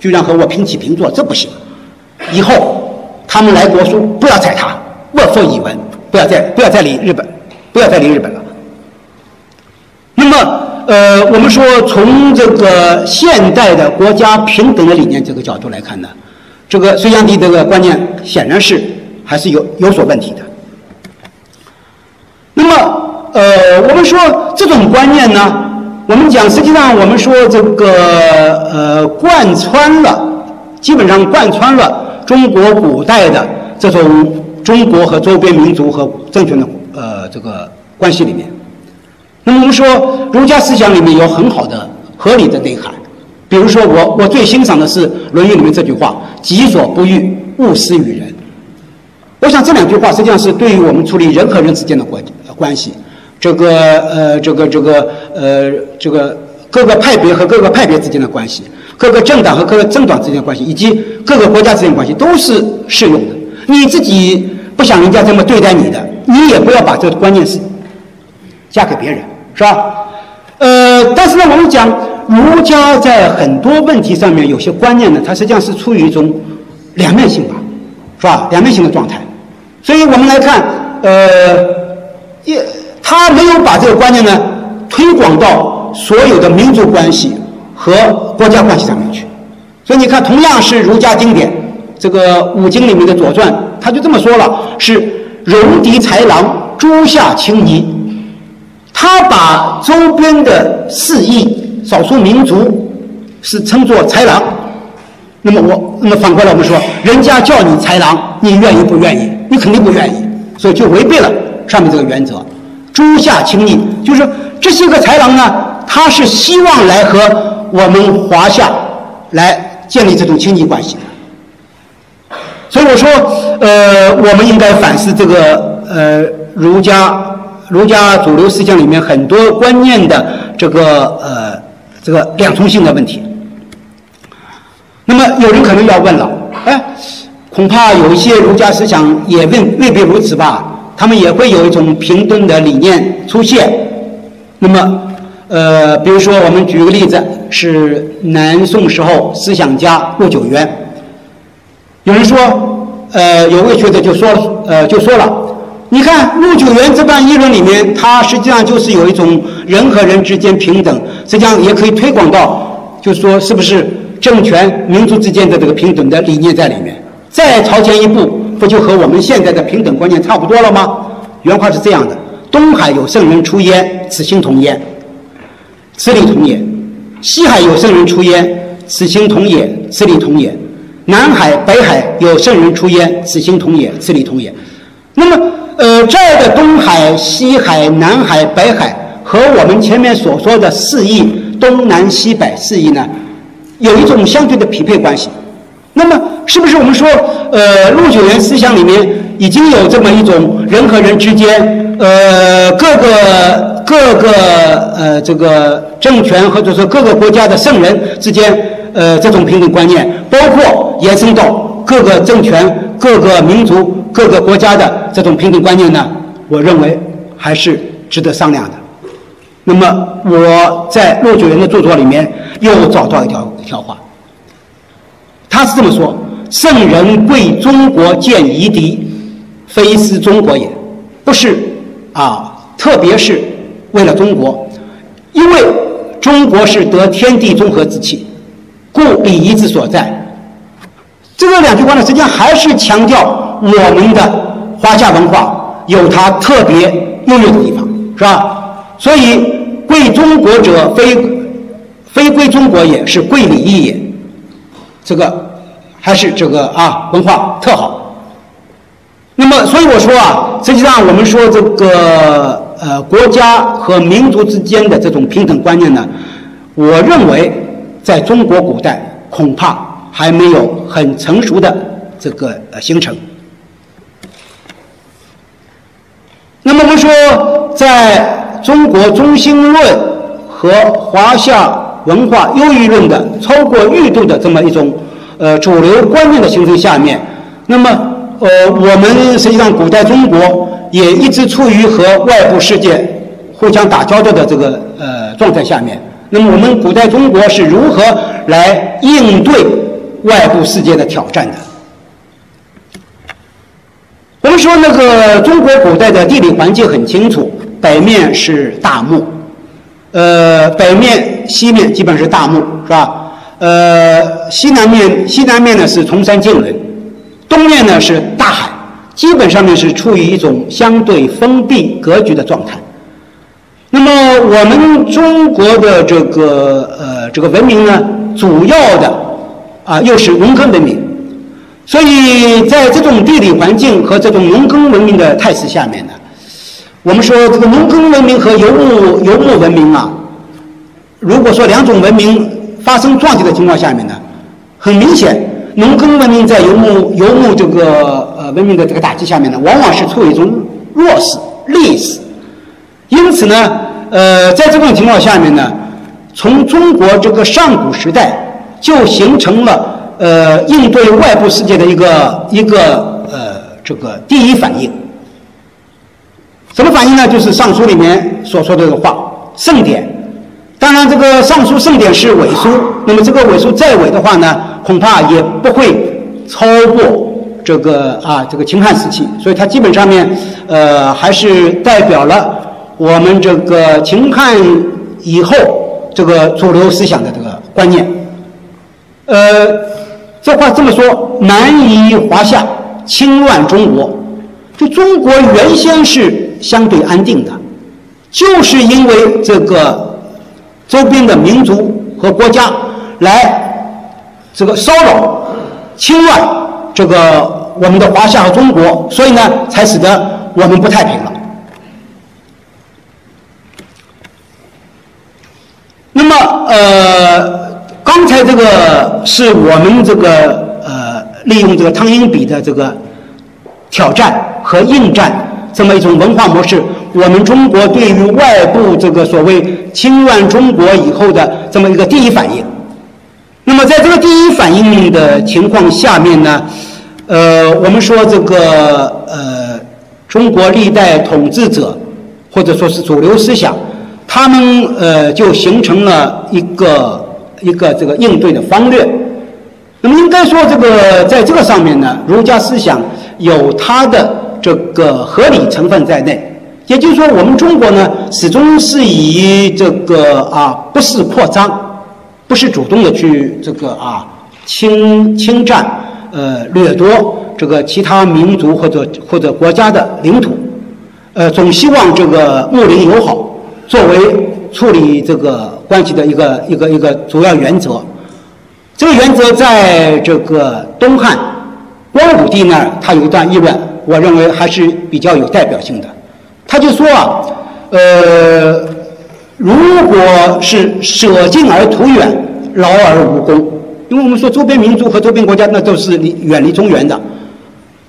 居然和我平起平坐，这不行！以后他们来国书，不要睬他，莫复以闻，不要再不要再理日本，不要再理日本了。那么，呃，我们说从这个现代的国家平等的理念这个角度来看呢，这个隋炀帝这个观念显然是还是有有所问题的。那么，呃，我们说这种观念呢？我们讲，实际上我们说这个呃，贯穿了，基本上贯穿了中国古代的这种中国和周边民族和政权的呃这个关系里面。那么我们说儒家思想里面有很好的合理的内涵，比如说我我最欣赏的是《论语》里面这句话：“己所不欲，勿施于人。”我想这两句话实际上是对于我们处理人和人之间的关关系。这个呃，这个这个呃，这个各个派别和各个派别之间的关系，各个政党和各个政党之间的关系，以及各个国家之间的关系，都是适用的。你自己不想人家这么对待你的，你也不要把这个观念是嫁给别人，是吧？呃，但是呢，我们讲儒家在很多问题上面有些观念呢，它实际上是处于一种两面性吧，是吧？两面性的状态。所以我们来看，呃，也。他没有把这个观念呢推广到所有的民族关系和国家关系上面去，所以你看，同样是儒家经典，这个五经里面的《左传》，他就这么说了：是戎狄豺狼，诸夏青夷。他把周边的四夷、少数民族是称作豺狼。那么我，那么反过来我们说，人家叫你豺狼，你愿意不愿意？你肯定不愿意，所以就违背了上面这个原则。诸夏亲义，就是这些个豺狼呢，他是希望来和我们华夏来建立这种亲密关系。所以我说，呃，我们应该反思这个呃儒家儒家主流思想里面很多观念的这个呃这个两重性的问题。那么有人可能要问了，哎，恐怕有一些儒家思想也未未必如此吧？他们也会有一种平等的理念出现。那么，呃，比如说，我们举个例子，是南宋时候思想家陆九渊。有人说，呃，有位学者就说，呃，就说了，你看陆九渊这番议论里面，他实际上就是有一种人和人之间平等，实际上也可以推广到，就说，是不是政权、民族之间的这个平等的理念在里面？再朝前一步。不就和我们现在的平等观念差不多了吗？原话是这样的：东海有圣人出焉，此心同焉，此理同也；西海有圣人出焉，此心同也，此理同也；南海、北海有圣人出焉，此心同也，此理同也。那么，呃，这儿的东海、西海、南海、北海和我们前面所说的四夷——东南西北四夷呢，有一种相对的匹配关系。那么，是不是我们说，呃，陆九渊思想里面已经有这么一种人和人之间，呃，各个各个呃这个政权或者说各个国家的圣人之间，呃，这种平等观念，包括延伸到各个政权、各个民族、各个国家的这种平等观念呢？我认为还是值得商量的。那么，我在陆九渊的著作里面又找到一条一条话。他是这么说：圣人贵中国见夷狄，非思中国也，不是啊，特别是为了中国，因为中国是得天地中和之气，故礼仪之所在。这个两句话呢，实际上还是强调我们的华夏文化有它特别优越的地方，是吧？所以贵中国者，非非归中国也，是贵礼义也。这个还是这个啊，文化特好。那么，所以我说啊，实际上我们说这个呃，国家和民族之间的这种平等观念呢，我认为在中国古代恐怕。还没有很成熟的这个呃形成。那么我们说，在中国中心论和华夏文化优越论的超过域度的这么一种呃主流观念的形成下面，那么呃我们实际上古代中国也一直处于和外部世界互相打交道的这个呃状态下面。那么我们古代中国是如何来应对？外部世界的挑战的。我们说那个中国古代的地理环境很清楚，北面是大漠，呃，北面、西面基本是大漠，是吧？呃，西南面西南面呢是崇山峻岭，东面呢是大海，基本上面是处于一种相对封闭格局的状态。那么我们中国的这个呃这个文明呢，主要的。啊，又是农耕文明，所以在这种地理环境和这种农耕文明的态势下面呢，我们说这个农耕文明和游牧游牧文明啊，如果说两种文明发生撞击的情况下面呢，很明显，农耕文明在游牧游牧这个呃文明的这个打击下面呢，往往是处于一种弱势劣势，因此呢，呃，在这种情况下面呢，从中国这个上古时代。就形成了呃应对外部世界的一个一个呃这个第一反应。什么反应呢？就是《尚书》里面所说的话，盛典。当然，这个《尚书》盛典是伪书，那么这个伪书再伪的话呢，恐怕也不会超过这个啊这个秦汉时期。所以它基本上面呃还是代表了我们这个秦汉以后这个主流思想的这个观念。呃，这话这么说，南夷华夏侵乱中国，就中国原先是相对安定的，就是因为这个周边的民族和国家来这个骚扰、侵乱这个我们的华夏和中国，所以呢，才使得我们不太平了。那么，呃。刚才这个是我们这个呃利用这个汤因比的这个挑战和应战这么一种文化模式，我们中国对于外部这个所谓侵乱中国以后的这么一个第一反应。那么在这个第一反应的情况下面呢，呃，我们说这个呃中国历代统治者或者说是主流思想，他们呃就形成了一个。一个这个应对的方略，那么应该说这个在这个上面呢，儒家思想有它的这个合理成分在内。也就是说，我们中国呢，始终是以这个啊，不是扩张，不是主动的去这个啊侵侵占呃掠夺这个其他民族或者或者国家的领土，呃，总希望这个睦邻友好作为处理这个。关系的一个一个一个主要原则，这个原则在这个东汉光武帝那儿，他有一段议论，我认为还是比较有代表性的。他就说啊，呃，如果是舍近而图远，劳而无功，因为我们说周边民族和周边国家那都是离远离中原的，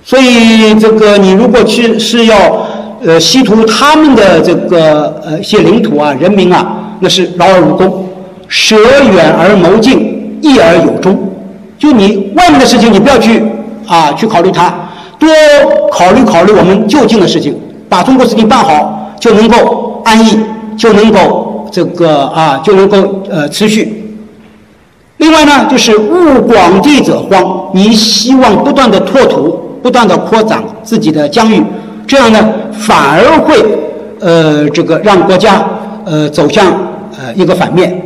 所以这个你如果去是要呃稀图他们的这个呃一些领土啊、人民啊。那是劳而无功，舍远而谋近，益而有终。就你外面的事情，你不要去啊，去考虑它，多考虑考虑我们就近的事情，把中国事情办好，就能够安逸，就能够这个啊，就能够呃持续。另外呢，就是物广地者荒，你希望不断的拓土，不断的扩展自己的疆域，这样呢，反而会呃这个让国家呃走向呃一个反面。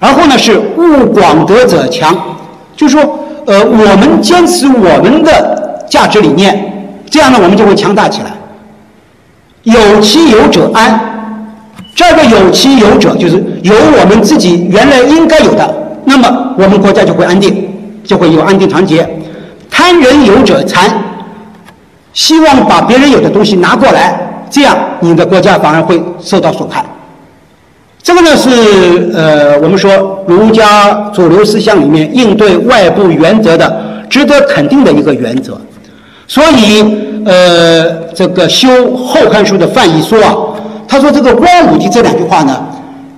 然后呢是物广德者强，就是说呃我们坚持我们的价值理念，这样呢我们就会强大起来。有其有者安，这个有其有者就是有我们自己原来应该有的，那么我们国家就会安定，就会有安定团结。贪人有者残，希望把别人有的东西拿过来，这样你的国家反而会受到损害。这个呢是呃我们说儒家主流思想里面应对外部原则的值得肯定的一个原则。所以，呃，这个修《后汉书》的范蠡说啊，他说这个光武帝这两句话呢，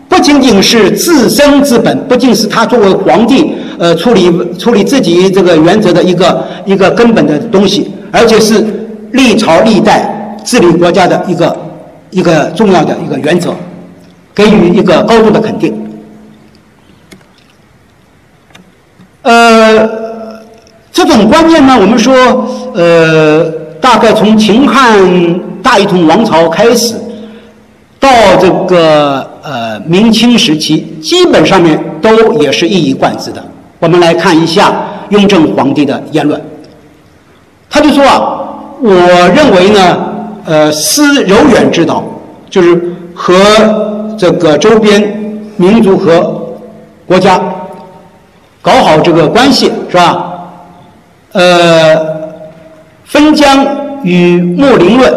不仅仅是自身之本，不仅是他作为皇帝，呃，处理处理自己这个原则的一个一个根本的东西，而且是历朝历代治理国家的一个一个重要的一个原则，给予一个高度的肯定。呃。这种观念呢，我们说，呃，大概从秦汉大一统王朝开始，到这个呃明清时期，基本上面都也是一以贯之的。我们来看一下雍正皇帝的言论，他就说啊，我认为呢，呃，思柔远之道，就是和这个周边民族和国家搞好这个关系，是吧？呃，分疆与睦邻论，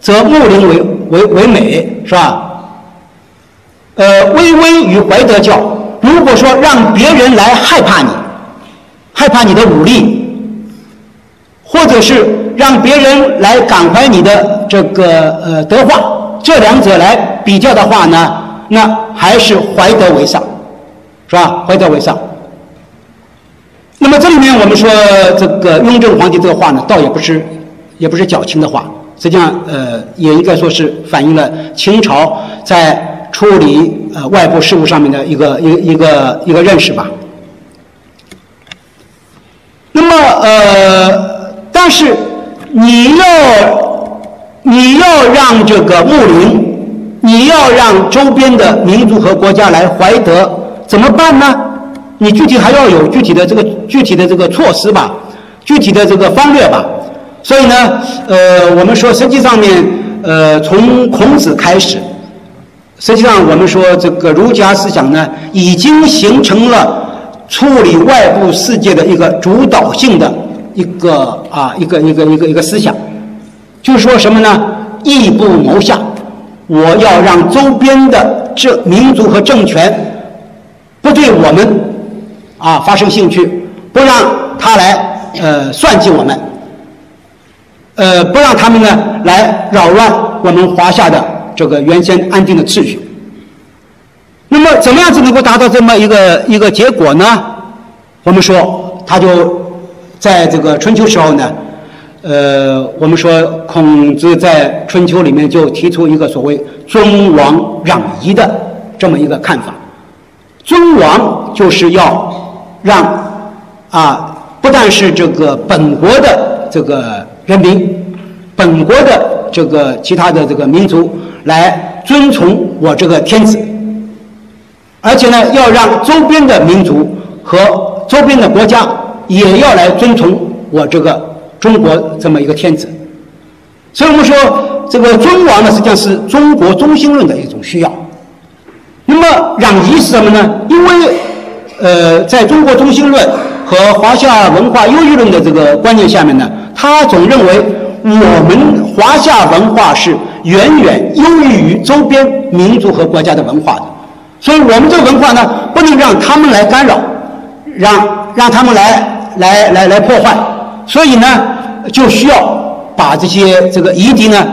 则睦邻为为为美，是吧？呃，巍巍与怀德教，如果说让别人来害怕你，害怕你的武力，或者是让别人来感怀你的这个呃德化，这两者来比较的话呢，那还是怀德为上，是吧？怀德为上。那么这里面我们说这个雍正皇帝这个话呢，倒也不是，也不是矫情的话，实际上呃也应该说是反映了清朝在处理呃外部事务上面的一个一一个一个认识吧。那么呃，但是你要你要让这个睦邻，你要让周边的民族和国家来怀德，怎么办呢？你具体还要有具体的这个具体的这个措施吧，具体的这个方略吧。所以呢，呃，我们说实际上面，呃，从孔子开始，实际上我们说这个儒家思想呢，已经形成了处理外部世界的一个主导性的一个啊一个一个一个一个思想，就是说什么呢？义不谋下，我要让周边的这民族和政权不对我们。啊，发生兴趣，不让他来呃算计我们，呃，不让他们呢来扰乱我们华夏的这个原先安定的秩序。那么，怎么样子能够达到这么一个一个结果呢？我们说，他就在这个春秋时候呢，呃，我们说孔子在春秋里面就提出一个所谓尊王攘夷的这么一个看法，尊王就是要。让啊，不但是这个本国的这个人民，本国的这个其他的这个民族来遵从我这个天子，而且呢，要让周边的民族和周边的国家也要来遵从我这个中国这么一个天子。所以我们说，这个尊王呢，实际上是中国中心论的一种需要。那么攘夷是什么呢？因为呃，在中国中心论和华夏文化优越论的这个观念下面呢，他总认为我们华夏文化是远远优于周边民族和国家的文化的，所以我们这文化呢，不能让他们来干扰，让让他们来来来来破坏，所以呢，就需要把这些这个夷狄呢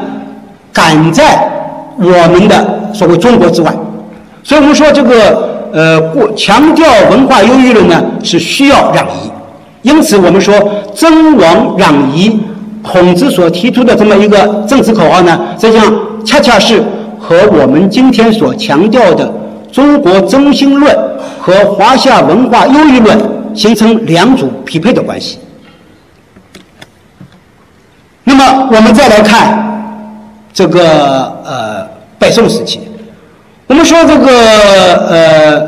赶在我们的所谓中国之外，所以我们说这个。呃，过强调文化优越论呢，是需要攘夷，因此我们说尊王攘夷，孔子所提出的这么一个政治口号呢，实际上恰恰是和我们今天所强调的中国中心论和华夏文化优越论形成两组匹配的关系。那么我们再来看这个呃北宋时期，我们说这个呃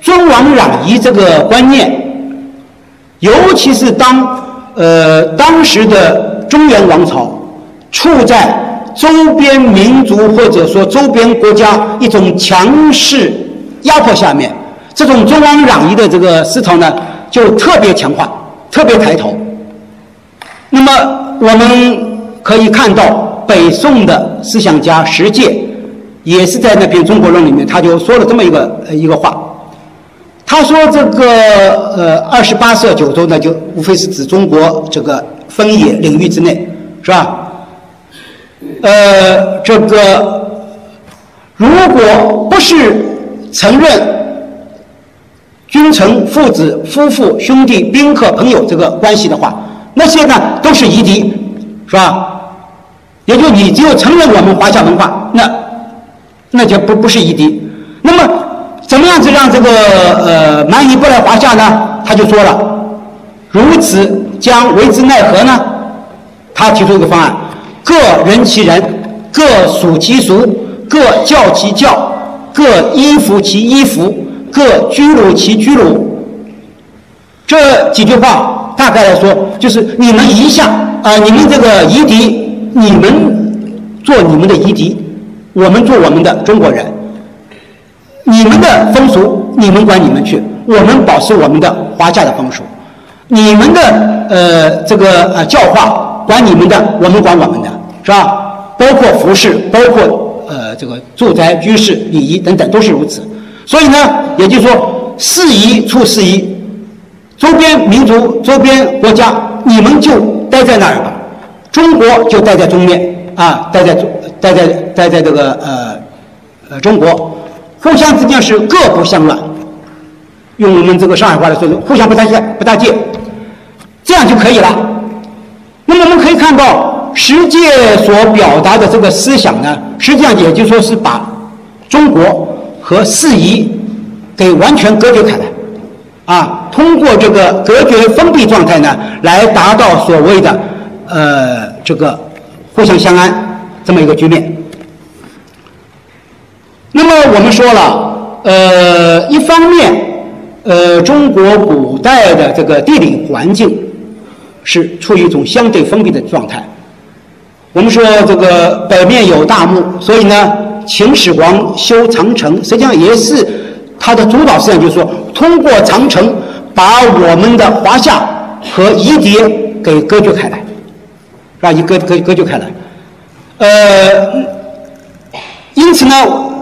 尊王攘夷这个观念，尤其是当呃当时的中原王朝处在周边民族或者说周边国家一种强势压迫下面，这种尊王攘夷的这个思潮呢就特别强化，特别抬头。那么我们可以看到，北宋的思想家石介也是在那篇《中国论》里面，他就说了这么一个呃一个话。他说：“这个呃，二十八色九州呢，就无非是指中国这个分野领域之内，是吧？呃，这个如果不是承认君臣、父子、夫妇、兄弟、宾客、朋友这个关系的话，那些呢都是夷狄，是吧？也就你只有承认我们华夏文化，那那就不不是夷狄。那么怎么样子让这个呃蛮夷不来华夏呢？他就说了，如此将为之奈何呢？他提出一个方案：各人其人，各属其属，各教其教，各依服其依服，各居鲁其居鲁。这几句话大概来说，就是你们一下啊，你们这个夷狄，你们做你们的夷狄，我们做我们的中国人。你们的风俗，你们管你们去；我们保持我们的华夏的风俗。你们的呃这个呃教化，管你们的，我们管我们的，是吧？包括服饰，包括呃这个住宅居室礼仪等等，都是如此。所以呢，也就是说，适宜处适宜。周边民族、周边国家，你们就待在那儿吧；中国就待在中面啊，待在，待在待在这个呃呃中国，互相之间是各不相乱。用我们这个上海话来说，互相不搭界，不搭界，这样就可以了。那么我们可以看到，实界所表达的这个思想呢，实际上也就说是把中国和四夷给完全隔绝开来。啊，通过这个隔绝封闭状态呢，来达到所谓的呃这个互相相安这么一个局面。那么我们说了，呃，一方面，呃，中国古代的这个地理环境是处于一种相对封闭的状态。我们说这个北面有大漠，所以呢，秦始皇修长城，实际上也是他的主导思想，就是说。通过长城把我们的华夏和夷狄给隔绝开来，是吧？一隔隔隔绝开来，呃，因此呢，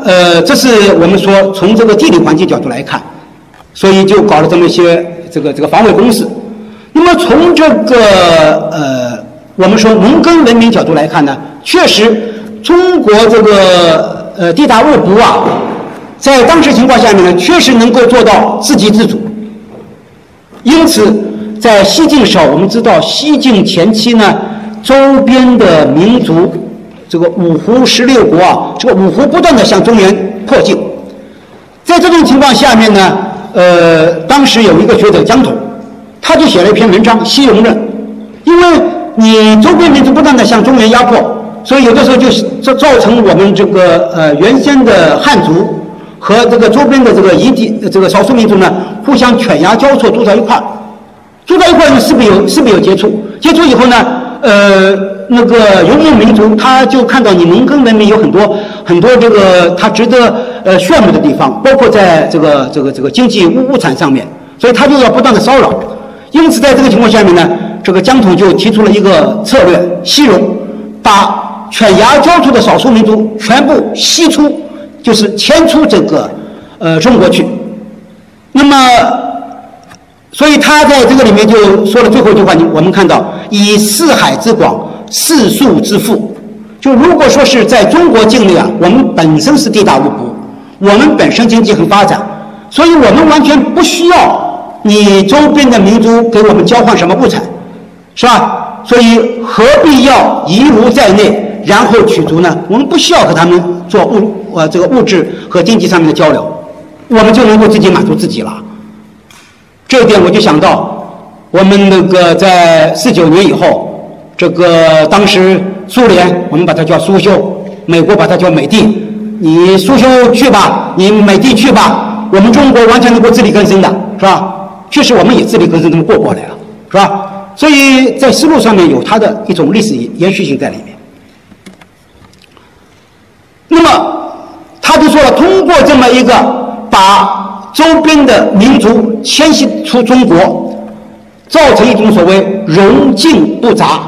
呃，这是我们说从这个地理环境角度来看，所以就搞了这么一些这个这个防卫工事。那么从这个呃，我们说农耕文明角度来看呢，确实中国这个呃地大物博啊。在当时情况下面呢，确实能够做到自给自足。因此，在西晋时候，我们知道西晋前期呢，周边的民族，这个五胡十六国啊，这个五胡不断的向中原迫近。在这种情况下面呢，呃，当时有一个学者江统，他就写了一篇文章《西戎论》，因为你周边民族不断的向中原压迫，所以有的时候就造造成我们这个呃原先的汉族。和这个周边的这个夷狄这个少数民族呢，互相犬牙交错，住在一块儿，住在一块儿呢，势必有势必有接触，接触以后呢，呃，那个游牧民族他就看到你农耕文明有很多很多这个他值得呃炫目的地方，包括在这个这个这个经济物物产上面，所以他就要不断的骚扰，因此在这个情况下面呢，这个江统就提出了一个策略，西戎，把犬牙交错的少数民族全部西出。就是迁出这个呃中国去，那么，所以他在这个里面就说了最后一句话，你我们看到以四海之广，四树之富，就如果说是在中国境内啊，我们本身是地大物博，我们本身经济很发展，所以我们完全不需要你周边的民族给我们交换什么物产，是吧？所以何必要夷吾在内，然后取足呢？我们不需要和他们做物。呃，这个物质和经济上面的交流，我们就能够自己满足自己了。这一点我就想到，我们那个在四九年以后，这个当时苏联我们把它叫苏修，美国把它叫美帝，你苏修去吧，你美帝去吧，我们中国完全能够自力更生的，是吧？确实我们也自力更生这么过过来了，是吧？所以在思路上面有它的一种历史延续性在里面。那么他就说了，通过这么一个把周边的民族迁徙出中国，造成一种所谓荣晋不杂，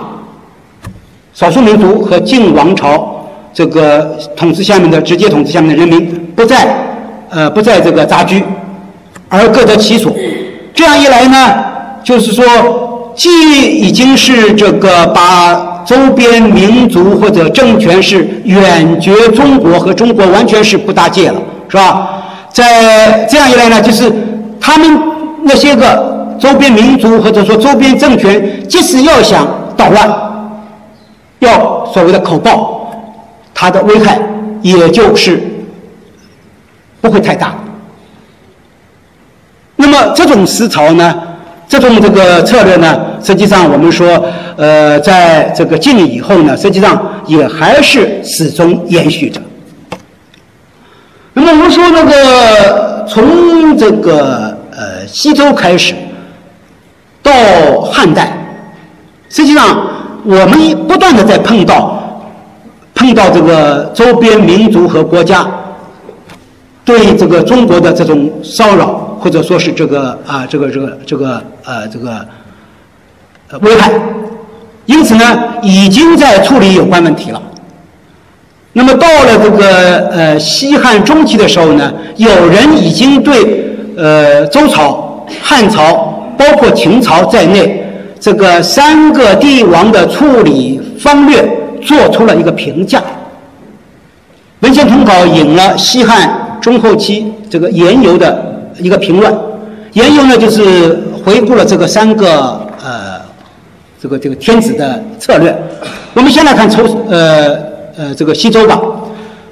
少数民族和晋王朝这个统治下面的直接统治下面的人民不再呃不在这个杂居，而各得其所。这样一来呢，就是说。既已经是这个把周边民族或者政权是远绝中国和中国完全是不搭界了，是吧？在这样一来呢，就是他们那些个周边民族或者说周边政权，即使要想捣乱，要所谓的口爆，它的危害也就是不会太大。那么这种思潮呢？这种这个策略呢，实际上我们说，呃，在这个晋以后呢，实际上也还是始终延续着。我们说那个从这个呃西周开始到汉代，实际上我们不断的在碰到碰到这个周边民族和国家对这个中国的这种骚扰。或者说是这个啊，这个这个这个呃这个呃危害，因此呢，已经在处理有关问题了。那么到了这个呃西汉中期的时候呢，有人已经对呃周朝、汉朝，包括秦朝在内，这个三个帝王的处理方略做出了一个评价。文献通稿引了西汉中后期这个严尤的。一个评论，沿用呢就是回顾了这个三个呃，这个这个天子的策略。我们先来看周呃呃这个西周吧。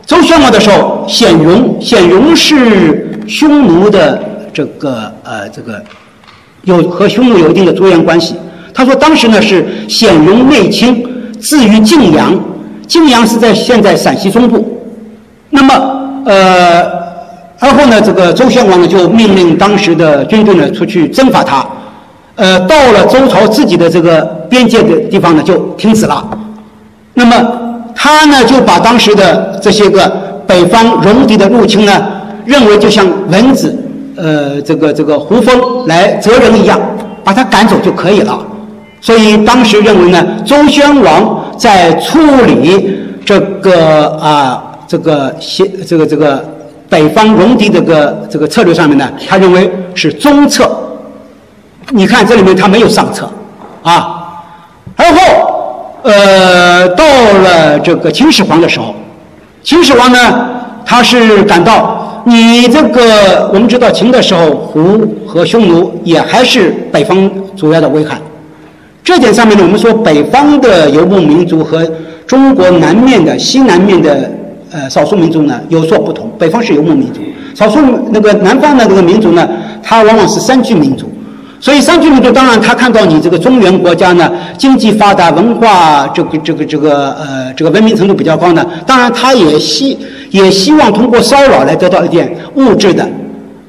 周宣王的时候，显荣显荣是匈奴的这个呃这个有和匈奴有一定的族源关系。他说当时呢是显荣内亲，至于晋阳，晋阳是在现在陕西中部。那么呃。而后呢，这个周宣王呢就命令当时的军队呢出去征伐他，呃，到了周朝自己的这个边界的地方呢就停止了。那么他呢就把当时的这些个北方戎狄的入侵呢，认为就像蚊子，呃，这个这个胡蜂来蛰人一样，把他赶走就可以了。所以当时认为呢，周宣王在处理这个啊这个些这个这个。北方戎狄这个这个策略上面呢，他认为是中策。你看这里面他没有上策，啊，呃到了这个秦始皇的时候，秦始皇呢他是感到你这个我们知道秦的时候胡和匈奴也还是北方主要的危害，这点上面呢我们说北方的游牧民族和中国南面的西南面的。呃，少数民族呢有所不同，北方是游牧民族，少数那个南方的这个民族呢，它往往是山居民族，所以山居民族当然他看到你这个中原国家呢经济发达，文化这个这个这个呃这个文明程度比较高呢，当然他也希也希望通过骚扰来得到一点物质的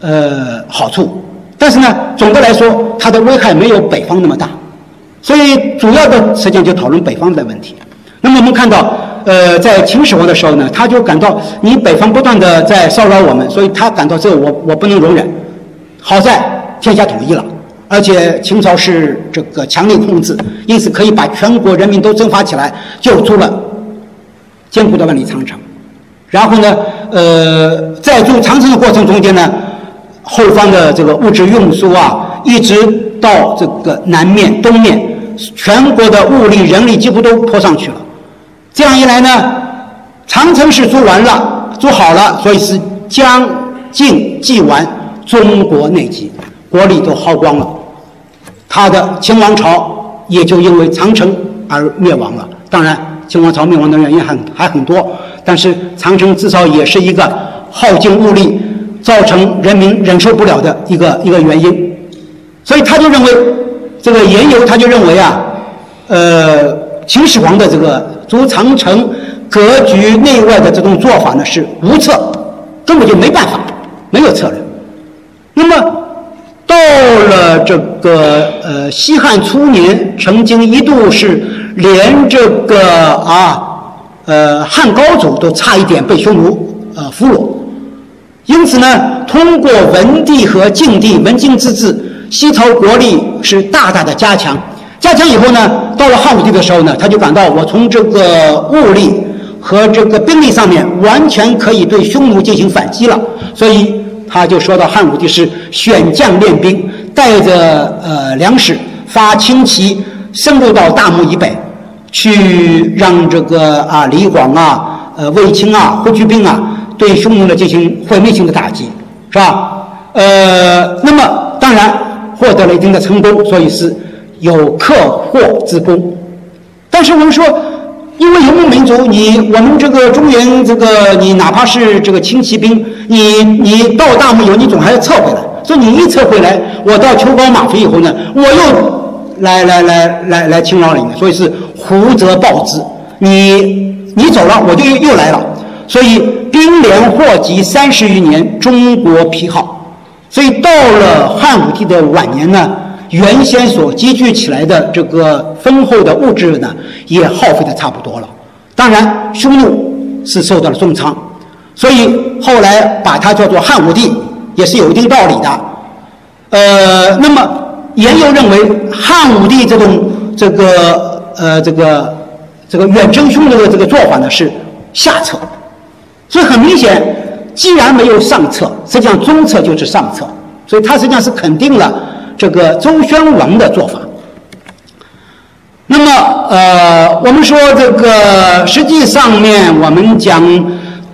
呃好处，但是呢，总的来说它的危害没有北方那么大，所以主要的实际上就讨论北方的问题。那么我们看到。呃，在秦始皇的时候呢，他就感到你北方不断的在骚扰我们，所以他感到这我我不能容忍。好在天下统一了，而且秦朝是这个强力控制，因此可以把全国人民都征发起来，救出了坚固的万里长城。然后呢，呃，在筑长城的过程中间呢，后方的这个物质运输啊，一直到这个南面、东面，全国的物力、人力几乎都泼上去了。这样一来呢，长城是筑完了，筑好了，所以是将晋冀完，中国内积，国力都耗光了，他的秦王朝也就因为长城而灭亡了。当然，秦王朝灭亡的原因很还很多，但是长城至少也是一个耗尽物力，造成人民忍受不了的一个一个原因。所以他就认为这个严尤他就认为啊，呃，秦始皇的这个筑长城格局内外的这种做法呢是无策，根本就没办法，没有策略。那么了这个呃西汉初年，曾经一度是连这个啊呃汉高祖都差一点被匈奴呃俘虏。因此呢，通过文帝和晋帝文经之治，西朝国力是大大的加强。加强以后呢，到了汉武帝的时候呢，他就感到我从这个物力和这个兵力上面完全可以对匈奴进行反击了。所以他就说到汉武帝是选将练兵，带着呃粮食发轻骑，深入到大漠以北，去让这个啊李广啊、呃卫青啊、霍去病啊。对匈奴呢进行毁灭性的打击，是吧？呃，那么当然获得了一定的成功，所以是有克获之功。但是我们说，因为游牧民族，你我们这个中原这个，你哪怕是这个轻骑兵，你你到大漠以后，你总还要撤回来。所以你一撤回来，我到秋高马肥以后呢，我又来来来来来侵扰你，所以是胡则暴之。你你走了，我就又又来了。所以兵连祸及三十余年，中国疲耗。所以到了汉武帝的晚年呢，原先所积聚起来的这个丰厚的物质呢，也耗费的差不多了。当然，匈奴是受到了重创，所以后来把它叫做汉武帝，也是有一定道理的。呃，那么严尤认为汉武帝这种这个呃这个这个远征匈奴的这个做法呢是下策。所以很明显，既然没有上策，实际上中策就是上策。所以他实际上是肯定了这个周宣王的做法。那么，呃，我们说这个实际上面，我们讲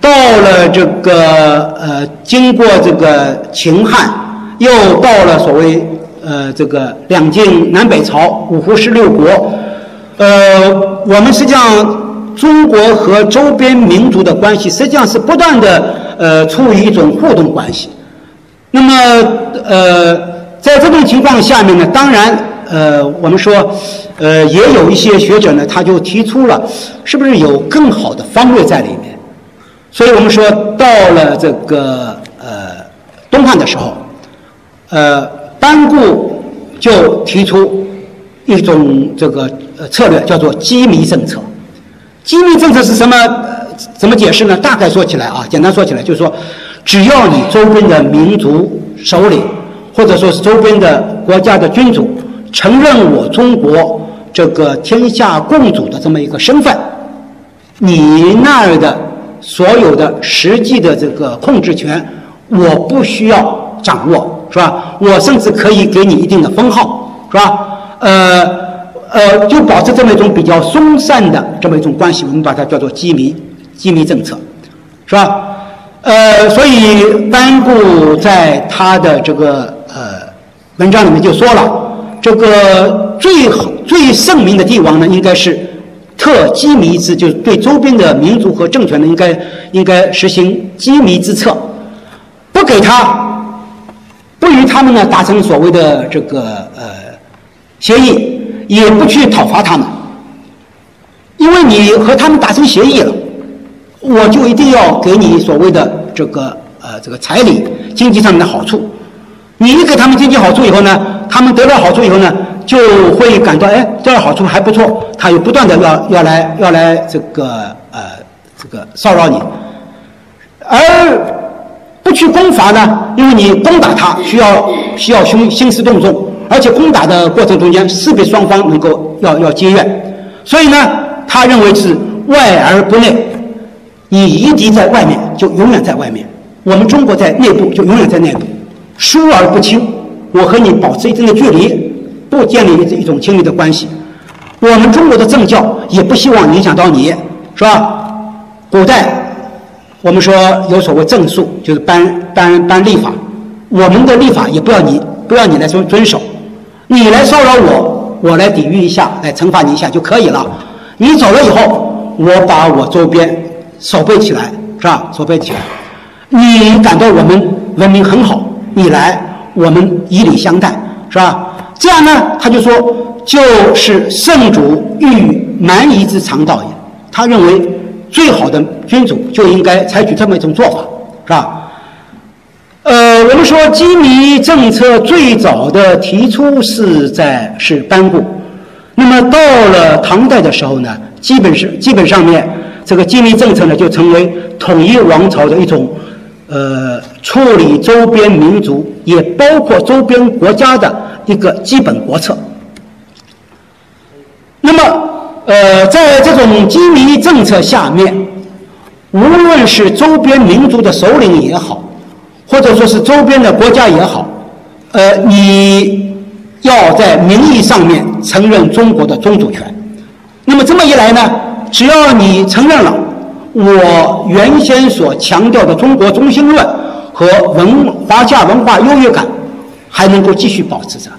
到了这个呃，经过这个秦汉，又到了所谓呃这个两晋南北朝五胡十六国，呃，我们实际上。中国和周边民族的关系实际上是不断的呃处于一种互动关系。那么呃在这种情况下面呢，当然呃我们说呃也有一些学者呢他就提出了是不是有更好的方略在里面。所以我们说到了这个呃东汉的时候，呃班固就提出一种这个呃策略叫做机密政策。机密政策是什么？怎么解释呢？大概说起来啊，简单说起来就是说，只要你周边的民族首领，或者说是周边的国家的君主，承认我中国这个天下共主的这么一个身份，你那儿的所有的实际的这个控制权，我不需要掌握，是吧？我甚至可以给你一定的封号，是吧？呃。呃，就保持这么一种比较松散的这么一种关系，我们把它叫做机密机密政策，是吧？呃，所以班固在他的这个呃文章里面就说了，这个最最圣明的帝王呢，应该是特机密之，就是对周边的民族和政权呢，应该应该实行机密之策，不给他，不与他们呢达成所谓的这个呃协议。也不去讨伐他们，因为你和他们达成协议了，我就一定要给你所谓的这个呃这个彩礼、经济上面的好处。你一给他们经济好处以后呢，他们得到好处以后呢，就会感到哎，这好处还不错，他又不断的要要来要来这个呃这个骚扰你，而不去攻伐呢，因为你攻打他需要需要胸兴师动众。而且攻打的过程中间，势必双方能够要要结怨，所以呢，他认为是外而不内，你夷敌在外面就永远在外面，我们中国在内部就永远在内部，疏而不亲，我和你保持一定的距离，不建立一种亲密的关系。我们中国的政教也不希望影响到你，是吧？古代我们说有所谓政术，就是颁颁颁立法，我们的立法也不要你不要你来遵遵守。你来骚扰我，我来抵御一下，来惩罚你一下就可以了。你走了以后，我把我周边守备起来，是吧？守备起来，你感到我们文明很好，你来，我们以礼相待，是吧？这样呢，他就说，就是圣主欲蛮夷之常道也。他认为最好的君主就应该采取这么一种做法，是吧？呃，我们说基民政策最早的提出是在是班固，那么到了唐代的时候呢，基本是基本上面这个基民政策呢就成为统一王朝的一种呃处理周边民族，也包括周边国家的一个基本国策。那么呃，在这种基民政策下面，无论是周边民族的首领也好。或者说是周边的国家也好，呃，你要在名义上面承认中国的宗主权。那么这么一来呢，只要你承认了我原先所强调的中国中心论和文华夏文化优越感，还能够继续保持着，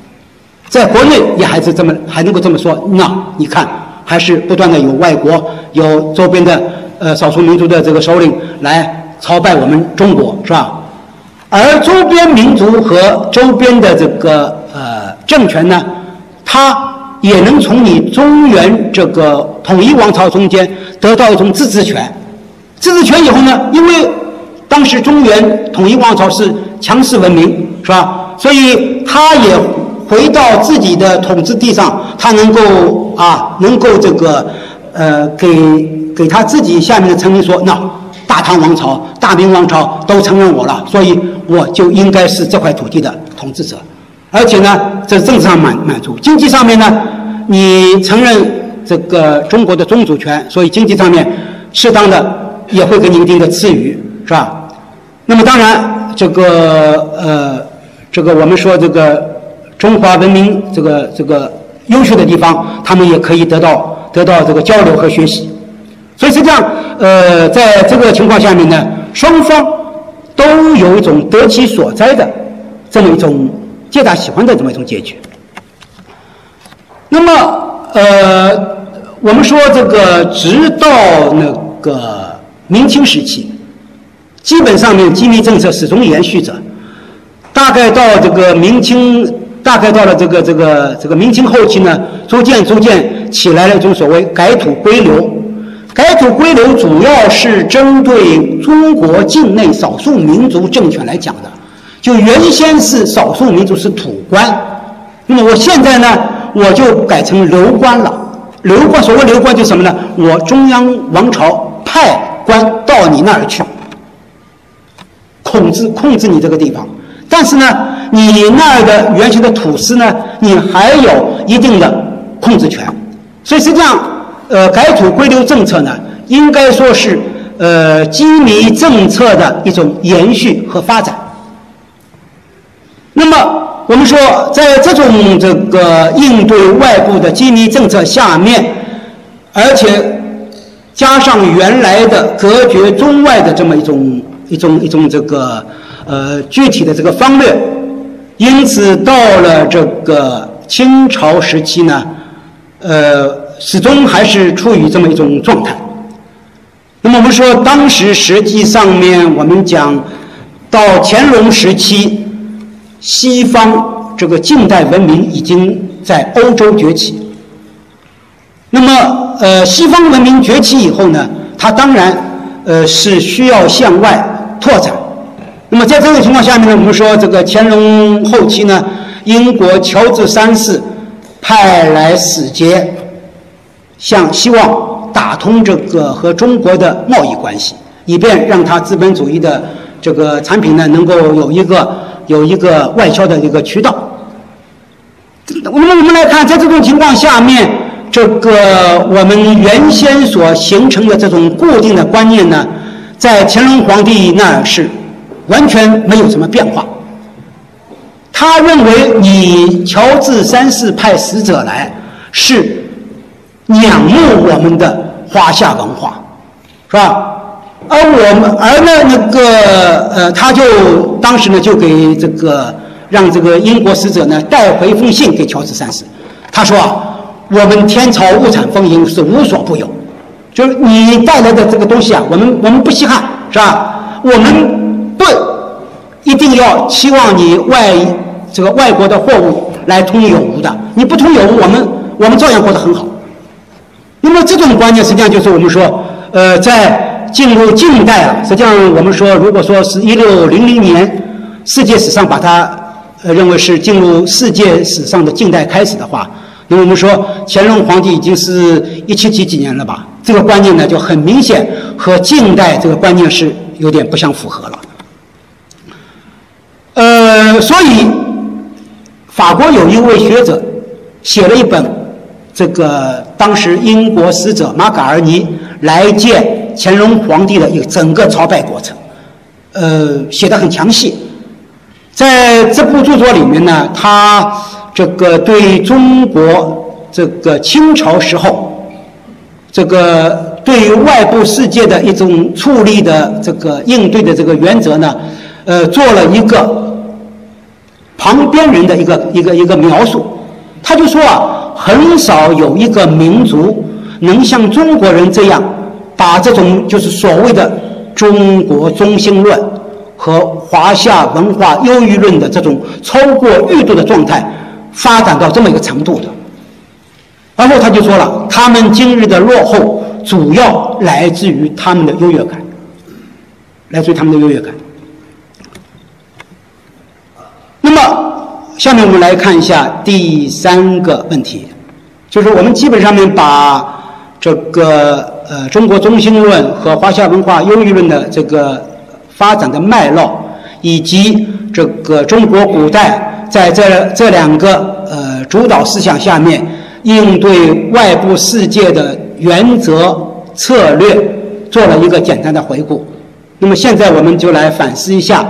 在国内也还是这么还能够这么说。那你看，还是不断的有外国有周边的呃少数民族的这个首领来朝拜我们中国，是吧？而周边民族和周边的这个呃政权呢，它也能从你中原这个统一王朝中间得到一种自治权。自治权以后呢，因为当时中原统一王朝是强势文明，是吧？所以他也回到自己的统治地上，他能够啊，能够这个呃给给他自己下面的臣民说，那大唐王朝、大明王朝都承认我了，所以。我就应该是这块土地的统治者，而且呢，在政治上满满足，经济上面呢，你承认这个中国的宗主权，所以经济上面适当的也会给你一定的赐予，是吧？那么当然，这个呃，这个我们说这个中华文明这个这个优秀的地方，他们也可以得到得到这个交流和学习，所以实际上，呃，在这个情况下面呢，双方。都有一种得其所哉的这么一种皆大喜欢的这么一种结局。那么，呃，我们说这个直到那个明清时期，基本上面基民政策始终延续着。大概到这个明清，大概到了这个这个这个明清后期呢，逐渐逐渐起来了一种所谓改土归流。改土归流主要是针对中国境内少数民族政权来讲的，就原先是少数民族是土官，那么我现在呢，我就改成流官了。流官所谓流官就是什么呢？我中央王朝派官到你那儿去，控制控制你这个地方。但是呢，你那儿的原先的土司呢，你还有一定的控制权。所以实际上。呃，改土归流政策呢，应该说是呃基民政策的一种延续和发展。那么，我们说，在这种这个应对外部的基民政策下面，而且加上原来的隔绝中外的这么一种一种一种这个呃具体的这个方略，因此到了这个清朝时期呢，呃。始终还是处于这么一种状态。那么我们说，当时实际上面我们讲到乾隆时期，西方这个近代文明已经在欧洲崛起。那么，呃，西方文明崛起以后呢，它当然呃是需要向外拓展。那么在这种情况下面呢，我们说这个乾隆后期呢，英国乔治三世派来使节。向希望打通这个和中国的贸易关系，以便让他资本主义的这个产品呢能够有一个有一个外销的一个渠道。那么我们来看，在这种情况下面，这个我们原先所形成的这种固定的观念呢，在乾隆皇帝那儿是完全没有什么变化。他认为你乔治三世派使者来是。仰慕我们的华夏文化，是吧？而我们，而呢，那个，呃，他就当时呢，就给这个让这个英国使者呢带回一封信给乔治三世。他说啊，我们天朝物产丰盈，是无所不有，就是你带来的这个东西啊，我们我们不稀罕，是吧？我们不一定要期望你外这个外国的货物来通有无的。你不通有无，我们我们照样过得很好。那么这种观念实际上就是我们说，呃，在进入近代啊，实际上我们说，如果说是一六零零年，世界史上把它呃认为是进入世界史上的近代开始的话，那么我们说乾隆皇帝已经是一七几几年了吧？这个观念呢就很明显和近代这个观念是有点不相符合了。呃，所以法国有一位学者写了一本。这个当时英国使者马嘎尔尼来见乾隆皇帝的一个整个朝拜过程，呃，写的很详细。在这部著作里面呢，他这个对中国这个清朝时候这个对外部世界的一种处理的这个应对的这个原则呢，呃，做了一个旁边人的一个一个一个描述。他就说啊。很少有一个民族能像中国人这样，把这种就是所谓的中国中心论和华夏文化优越论的这种超过欲度的状态发展到这么一个程度的。然后他就说了，他们今日的落后主要来自于他们的优越感，来自于他们的优越感。那么。下面我们来看一下第三个问题，就是我们基本上面把这个呃中国中心论和华夏文化优越论的这个发展的脉络，以及这个中国古代在这这两个呃主导思想下面应对外部世界的原则策略，做了一个简单的回顾。那么现在我们就来反思一下。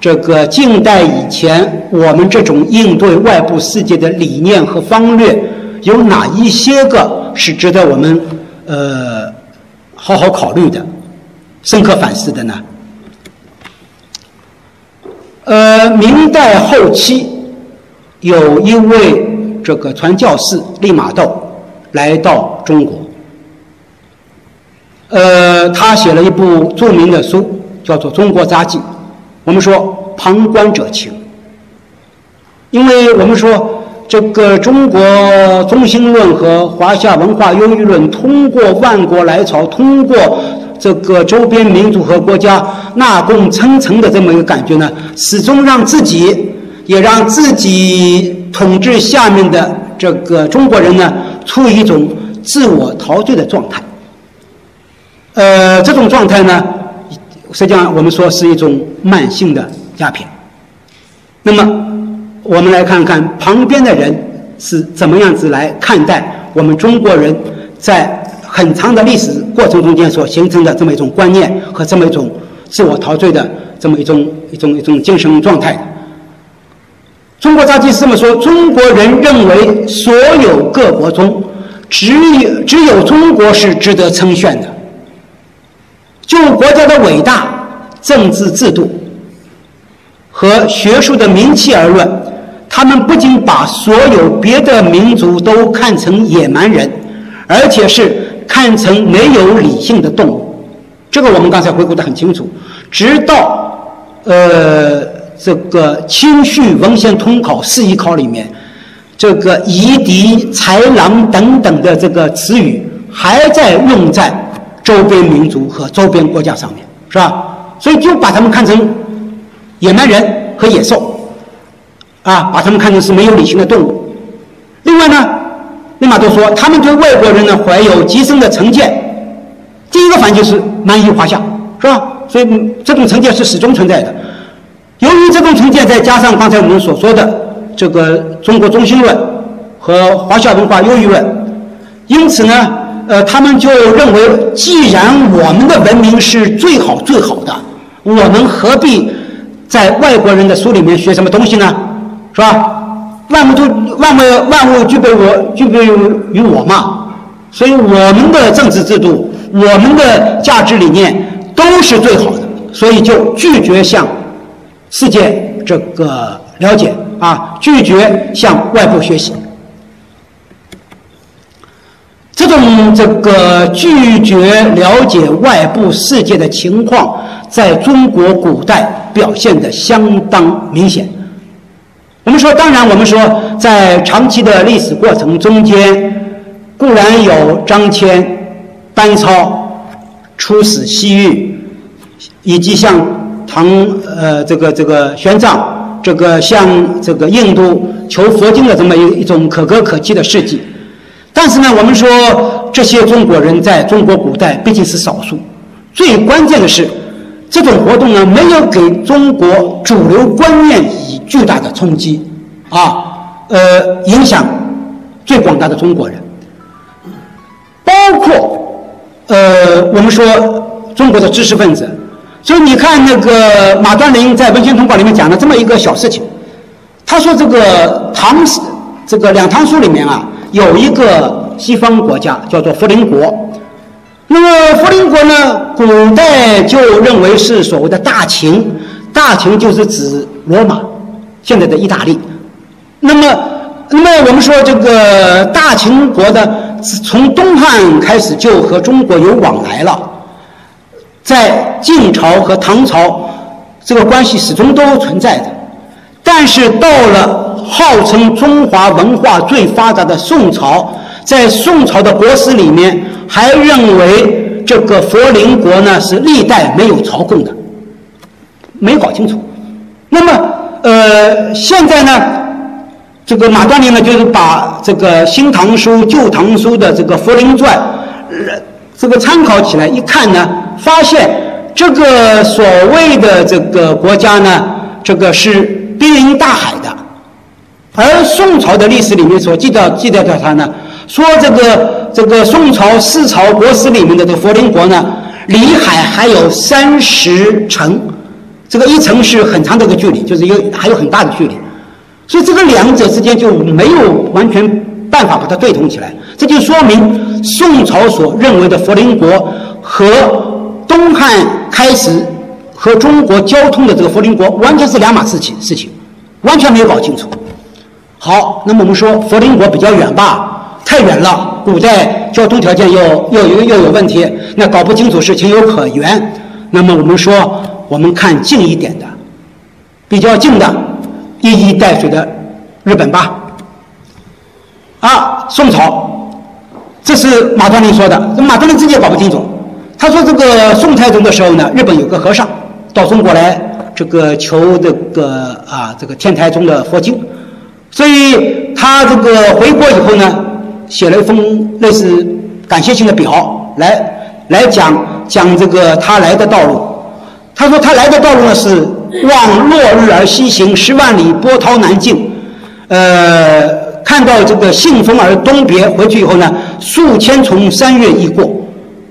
这个近代以前，我们这种应对外部世界的理念和方略，有哪一些个是值得我们呃好好考虑的、深刻反思的呢？呃，明代后期有一位这个传教士利玛窦来到中国，呃，他写了一部著名的书，叫做《中国札记》。我们说旁观者清，因为我们说这个中国中心论和华夏文化优越论，通过万国来朝，通过这个周边民族和国家纳贡称臣的这么一个感觉呢，始终让自己也让自己统治下面的这个中国人呢，处于一种自我陶醉的状态。呃，这种状态呢。实际上，我们说是一种慢性的鸦片。那么，我们来看看旁边的人是怎么样子来看待我们中国人在很长的历史过程中间所形成的这么一种观念和这么一种自我陶醉的这么一种一种一种精神状态。中国杂记是这么说：中国人认为，所有各国中，只有只有中国是值得称炫的。就国家的伟大、政治制度和学术的名气而论，他们不仅把所有别的民族都看成野蛮人，而且是看成没有理性的动物。这个我们刚才回顾的很清楚。直到呃这个清绪文献通考释义考里面，这个夷狄、豺狼等等的这个词语还在用在。周边民族和周边国家上面是吧？所以就把他们看成野蛮人和野兽，啊，把他们看成是没有理性的动物。另外呢，立马都说，他们对外国人呢怀有极深的成见。第一个反应就是蛮夷华夏，是吧？所以这种成见是始终存在的。由于这种成见，再加上刚才我们所说的这个中国中心论和华夏文化优越论，因此呢。呃，他们就认为，既然我们的文明是最好最好的，我们何必在外国人的书里面学什么东西呢？是吧？万物都万物万物具备我具备于我嘛，所以我们的政治制度、我们的价值理念都是最好的，所以就拒绝向世界这个了解啊，拒绝向外部学习。这种这个拒绝了解外部世界的情况，在中国古代表现的相当明显。我们说，当然，我们说，在长期的历史过程中间，固然有张骞、班超出使西域，以及像唐呃这个这个玄奘这个向这个印度求佛经的这么一一种可歌可泣的事迹。但是呢，我们说这些中国人在中国古代毕竟是少数，最关键的是。这种活动呢，没有给中国主流观念巨大的冲击，啊，呃，影响最广大的中国人，包括呃，我们说中国的知识分子。所以你看，那个马端林在《文献通稿》里面讲了这么一个小事情，他说这个唐这个两唐书里面啊，有一个西方国家叫做福林国。那么福林国呢？古代就认为是所谓的大秦，大秦就是指罗马，现在的意大利。那么，那么我们说这个大秦国的，从东汉开始就和中国有往来了，在晋朝和唐朝，这个关系始终都存在的。但是到了号称中华文化最发达的宋朝。在宋朝的国史里面，还认为这个佛陵国呢是历代没有朝贡的，没搞清楚。那么，呃，现在呢，这个马端林呢，就是把这个《新唐书》《旧唐书》的这个《佛林传》，这个参考起来一看呢，发现这个所谓的这个国家呢，这个是濒临大海的，而宋朝的历史里面所记载记载的它呢。说这个这个宋朝四朝国史里面的这个佛林国呢，离海还有三十城，这个一层是很长的一个距离，就是有还有很大的距离，所以这个两者之间就没有完全办法把它对通起来，这就说明宋朝所认为的佛林国和东汉开始和中国交通的这个佛林国完全是两码事情事情，完全没有搞清楚。好，那么我们说佛林国比较远吧。太远了，古代交通条件又又又又有问题，那搞不清楚是情有可原。那么我们说，我们看近一点的，比较近的，一衣带水的日本吧。啊，宋朝，这是马端林说的，马端林自己也搞不清楚。他说这个宋太宗的时候呢，日本有个和尚到中国来，这个求这个啊这个天台宗的佛经，所以他这个回国以后呢。写了一封类似感谢信的表，来来讲讲这个他来的道路。他说他来的道路呢是望落日而西行，十万里波涛难尽。呃，看到这个信封而东别，回去以后呢，数千重山岳已过。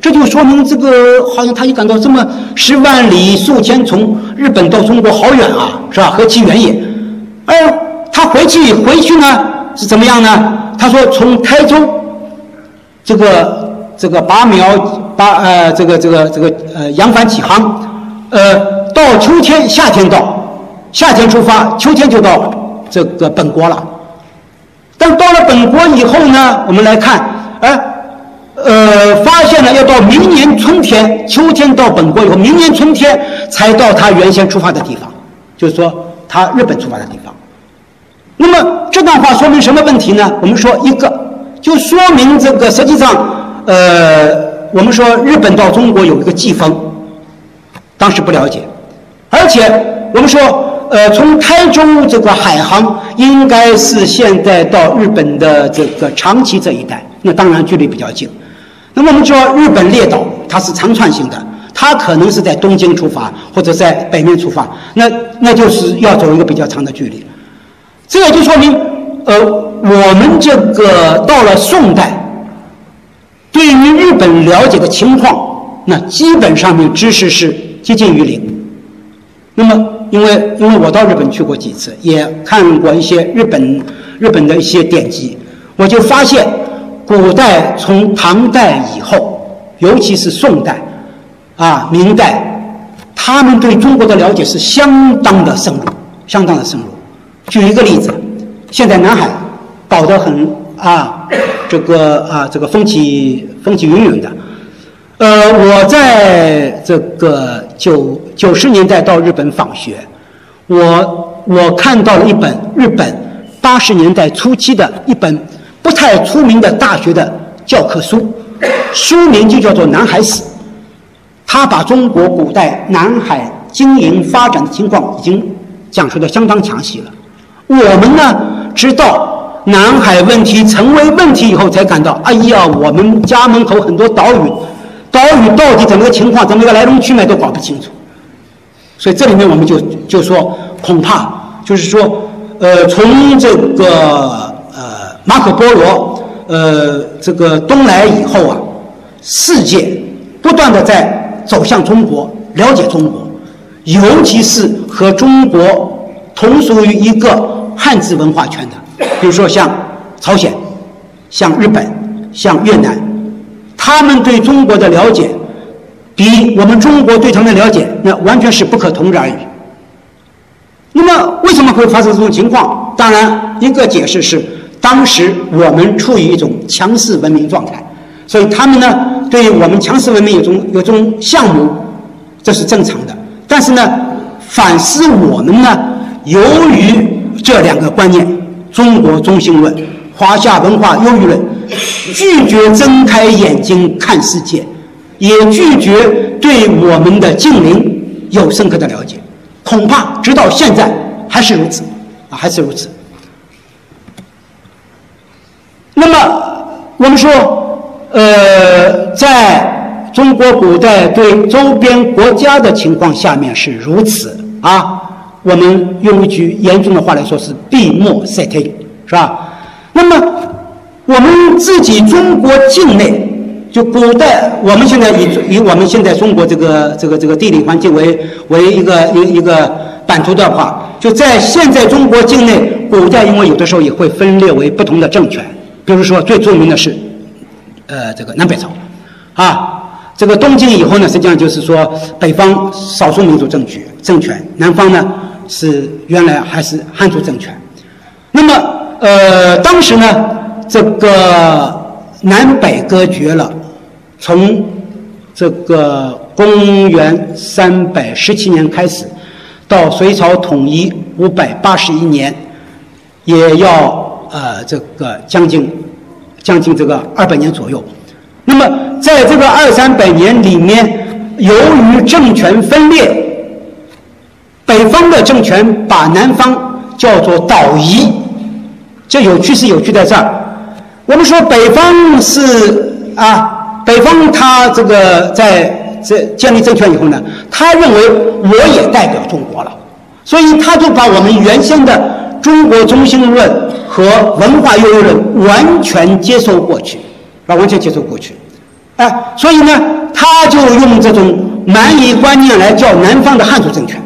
这就说明这个好像他就感到这么十万里数千重，日本到中国好远啊，是吧？何其远也！而他回去回去呢是怎么样呢？他说：“从台州，这个这个拔苗拔呃这个这个这个呃扬帆起航，呃到秋天夏天到，夏天出发，秋天就到这个本国了。但到了本国以后呢，我们来看，哎，呃发现了要到明年春天，秋天到本国以后，明年春天才到他原先出发的地方，就是说他日本出发的地方。”那么这段话说明什么问题呢？我们说一个，就说明这个实际上，呃，我们说日本到中国有一个季风，当时不了解，而且我们说，呃，从台州这个海航应该是现在到日本的这个长崎这一带，那当然距离比较近。那么我们说日本列岛它是长串性的，它可能是在东京出发或者在北面出发，那那就是要走一个比较长的距离。这也就说明，呃，我们这个到了宋代，对于日本了解的情况，那基本上面知识是接近于零。那么，因为因为我到日本去过几次，也看过一些日本日本的一些典籍，我就发现，古代从唐代以后，尤其是宋代，啊，明代，他们对中国的了解是相当的深入，相当的深入。举一个例子，现在南海搞得很啊，这个啊，这个风起风起云涌的。呃，我在这个九九十年代到日本访学，我我看到了一本日本八十年代初期的一本不太出名的大学的教科书，书名就叫做《南海史》。他把中国古代南海经营发展的情况已经讲述的相当详细了。我们呢，直到南海问题成为问题以后，才感到，哎呀，我们家门口很多岛屿，岛屿到底怎么个情况，怎么个来龙去脉都搞不清楚。所以这里面我们就就说，恐怕就是说，呃，从这个呃马可波罗呃这个东来以后啊，世界不断的在。走向中国，了解中国，尤其是和中国同属于一个汉字文化圈的，比如说像朝鲜、像日本、像越南，他们对中国的了解，比我们中国对他们的了解，那完全是不可同日而语。那么，为什么会发生这种情况？当然，一个解释是，当时我们处于一种强势文明状态。所以他们呢，对于我们强势文明有种有种项目，这是正常的。但是呢，反思我们呢，由于这两个观念——中国中心论、华夏文化优越论，拒绝睁开眼睛看世界，也拒绝对我们的近邻有深刻的了解，恐怕直到现在还是如此，啊，还是如此。那么我们说。呃，在中国古代对周边国家的情况下面是如此啊，我们用一句严重的话来说是闭目塞听，是吧？那么我们自己中国境内，就古代我们现在以以我们现在中国这个这个这个地理环境为为一个一一个版图的话，就在现在中国境内，古代因为有的时候也会分裂为不同的政权，比如说最著名的是。呃，这个南北朝，啊，这个东晋以后呢，实际上就是说北方少数民族政权政权，南方呢是原来还是汉族政权。那么，呃，当时呢，这个南北割绝了，从这个公元三百十七年开始，到隋朝统一五百八十一年，也要呃这个将近。将近这个二百年左右，那么在这个二三百年里面，由于政权分裂，北方的政权把南方叫做岛夷，这有趣是有趣在这儿。我们说北方是啊，北方他这个在这建立政权以后呢，他认为我也代表中国了，所以他就把我们原先的。中国中心论和文化优越论完全接受过去，啊，完全接受过去，哎，所以呢，他就用这种蛮夷观念来叫南方的汉族政权，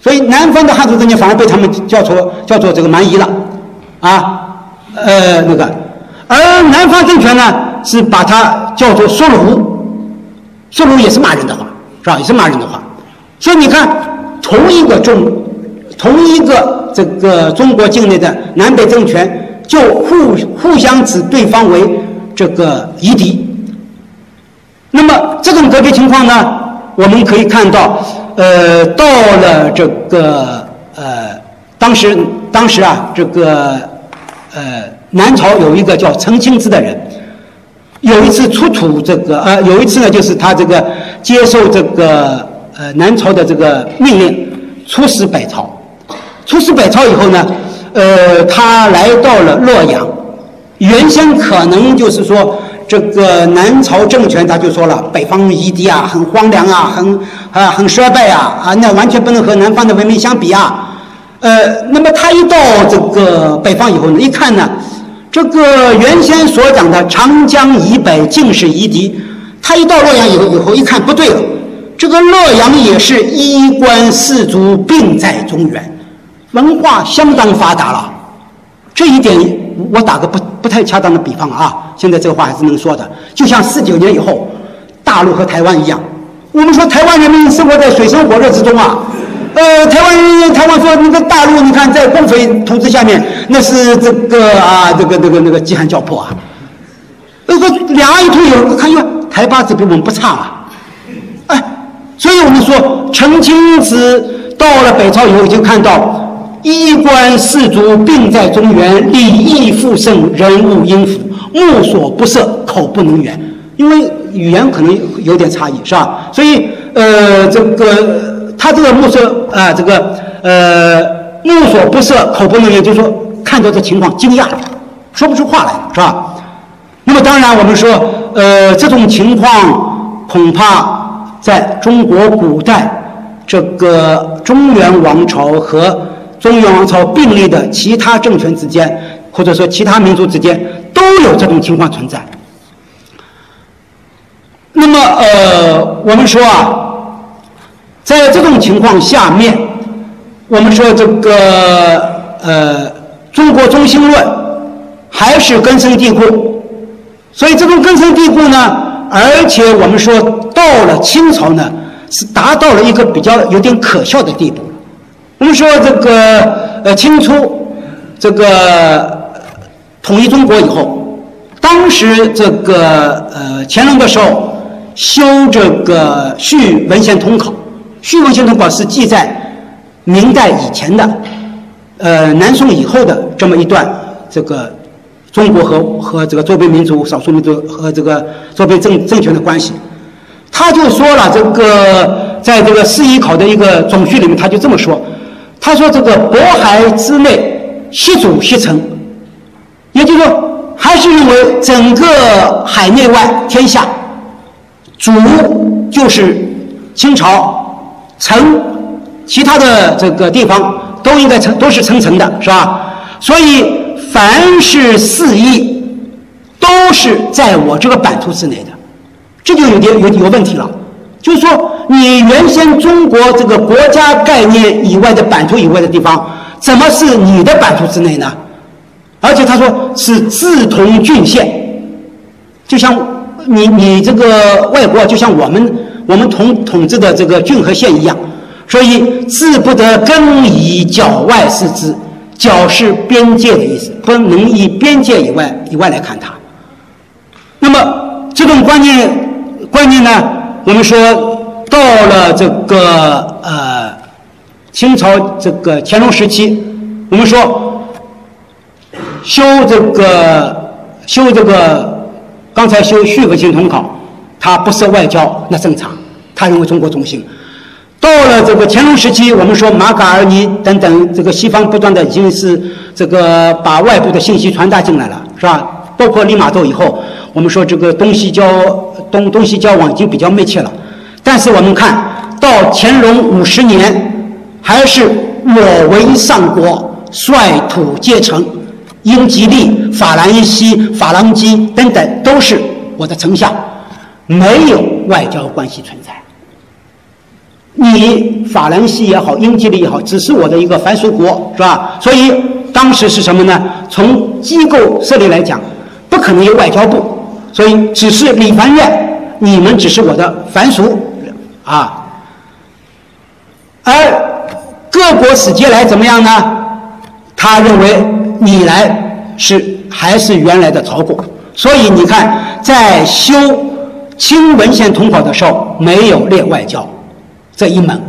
所以南方的汉族政权反而被他们叫做叫做这个蛮夷了，啊，呃，那个，而南方政权呢是把它叫做缩鲁，缩鲁也是骂人的话，是吧？也是骂人的话，所以你看，同一个中，同一个。这个中国境内的南北政权就互互相指对方为这个夷狄。那么这种隔绝情况呢，我们可以看到，呃，到了这个呃，当时当时啊，这个呃，南朝有一个叫陈清之的人，有一次出土这个呃，有一次呢，就是他这个接受这个呃南朝的这个命令，出使北朝。出使北朝以后呢，呃，他来到了洛阳。原先可能就是说，这个南朝政权他就说了，北方夷狄啊，很荒凉啊，很啊很衰败啊，啊，那完全不能和南方的文明相比啊。呃，那么他一到这个北方以后呢，一看呢，这个原先所讲的长江以北尽是夷狄，他一到洛阳以后，以后一看不对了，这个洛阳也是衣冠士族并在中原。文化相当发达了，这一点我打个不不太恰当的比方啊，现在这个话还是能说的。就像四九年以后，大陆和台湾一样，我们说台湾人民生活在水深火热之中啊，呃，台湾台湾说那个大陆，你看在共匪统治下面，那是这个啊，这个这个那个饥寒交迫啊，那个两岸一推有，看哟，台八子比我们不差啊，哎，所以我们说陈清子到了北朝以后，就看到。衣冠士族并在中原，礼义复盛，人物殷服，目所不涉，口不能言。因为语言可能有点差异，是吧？所以，呃，这个他这个目色啊，这个呃，目所不色，口不能言，就是说看到这情况惊讶，说不出话来，是吧？那么当然，我们说，呃，这种情况恐怕在中国古代这个中原王朝和中原王朝并立的其他政权之间，或者说其他民族之间，都有这种情况存在。那么，呃，我们说啊，在这种情况下面，我们说这个呃，中国中心论还是根深蒂固。所以这种根深蒂固呢，而且我们说到了清朝呢，是达到了一个比较有点可笑的地步。我们说这个呃，清初这个统一中国以后，当时这个呃，乾隆的时候。修这个《续文献通考》，《续文献通考》是记载明代以前的，呃，南宋以后的这么一段这个中国和和这个周边民族、少数民族和这个周边政政权的关系。他就说了，这个在这个四夷考的一个总序里面，他就这么说：他说这个渤海之内，西主西臣，也就是说，还是认为整个海内外天下。主就是清朝，臣其他的这个地方都应该称都是称臣的，是吧？所以凡是四邑，都是在我这个版图之内的，这就有点有有问题了。就是说，你原先中国这个国家概念以外的版图以外的地方，怎么是你的版图之内呢？而且他说是自同郡县，就像。你你这个外国就像我们我们统统治的这个郡和县一样，所以自不得更以角外视之，角是边界的意思，不能以边界以外以外来看它。那么这种观念观念呢，我们说到了这个呃清朝这个乾隆时期，我们说修这个修这个。刚才修《续文献通考》，他不设外交，那正常。他认为中国中心。到了这个乾隆时期，我们说马嘎尔尼等等，这个西方不断的已经是这个把外部的信息传达进来了，是吧？包括利玛窦以后，我们说这个东西交东东西交往已经比较密切了。但是我们看到乾隆五十年，还是我为上国，率土皆成。英吉利、法兰西、法兰基等等都是我的丞相，没有外交关系存在。你法兰西也好，英吉利也好，只是我的一个凡俗国，是吧？所以当时是什么呢？从机构设立来讲，不可能有外交部，所以只是礼藩院，你们只是我的凡俗啊。而各国使节来怎么样呢？他认为。你来是还是原来的朝贡，所以你看，在修清文献通考的时候没有列外交这一门，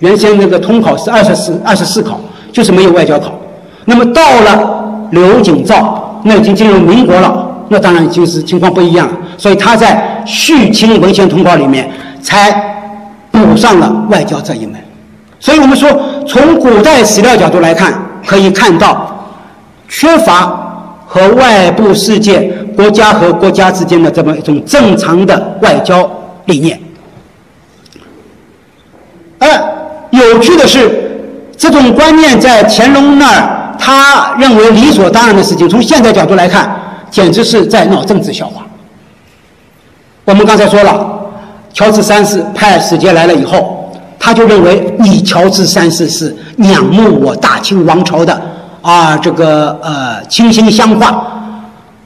原先那个通考是二十四二十四考，就是没有外交考。那么到了刘景造，那已经进入民国了，那当然就是情况不一样了。所以他在续清文献通考里面才补上了外交这一门。所以我们说，从古代史料角度来看，可以看到。缺乏和外部世界、国家和国家之间的这么一种正常的外交理念。而有趣的是，这种观念在乾隆那儿，他认为理所当然的事情，从现在角度来看，简直是在闹政治笑话。我们刚才说了，乔治三世派使节来了以后，他就认为你乔治三世是仰慕我大清王朝的。啊，这个呃，倾心相化，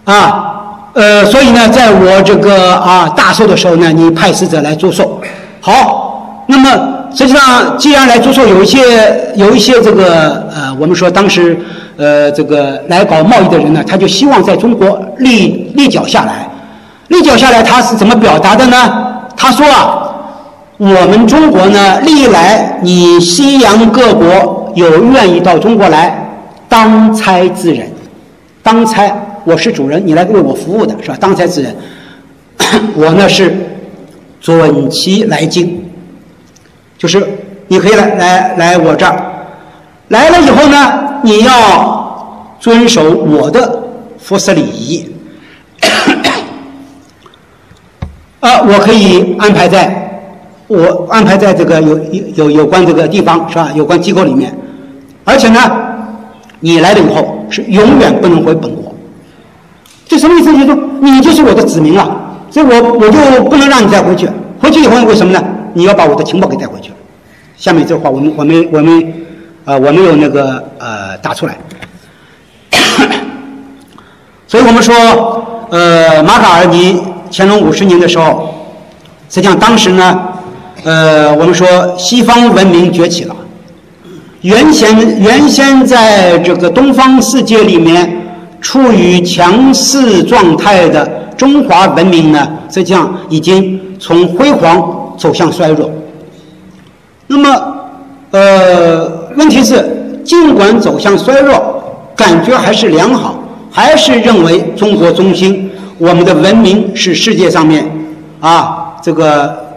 啊，呃，所以呢，在我这个啊大寿的时候呢，你派使者来祝寿。好，那么实际上，既然来祝寿，有一些有一些这个呃，我们说当时呃这个来搞贸易的人呢，他就希望在中国立立脚下来。立脚下来，他是怎么表达的呢？他说啊，我们中国呢，历来你西洋各国。有愿意到中国来当差之人，当差我是主人，你来为我服务的是吧？当差之人，我呢是准其来京，就是你可以来来来我这儿，来了以后呢，你要遵守我的服饰礼仪，啊，我可以安排在。我安排在这个有有有关这个地方是吧？有关机构里面，而且呢，你来了以后是永远不能回本国。这什么意思？就是说你就是我的子民了，所以我我就不能让你再回去。回去以后为什么呢？你要把我的情报给带回去。下面这话我们我们我们呃我没有那个呃打出来。所以我们说呃马卡尔尼乾隆五十年的时候，实际上当时呢。呃，我们说西方文明崛起了，原先原先在这个东方世界里面处于强势状态的中华文明呢，实际上已经从辉煌走向衰弱。那么，呃，问题是，尽管走向衰弱，感觉还是良好，还是认为中国中心，我们的文明是世界上面啊，这个。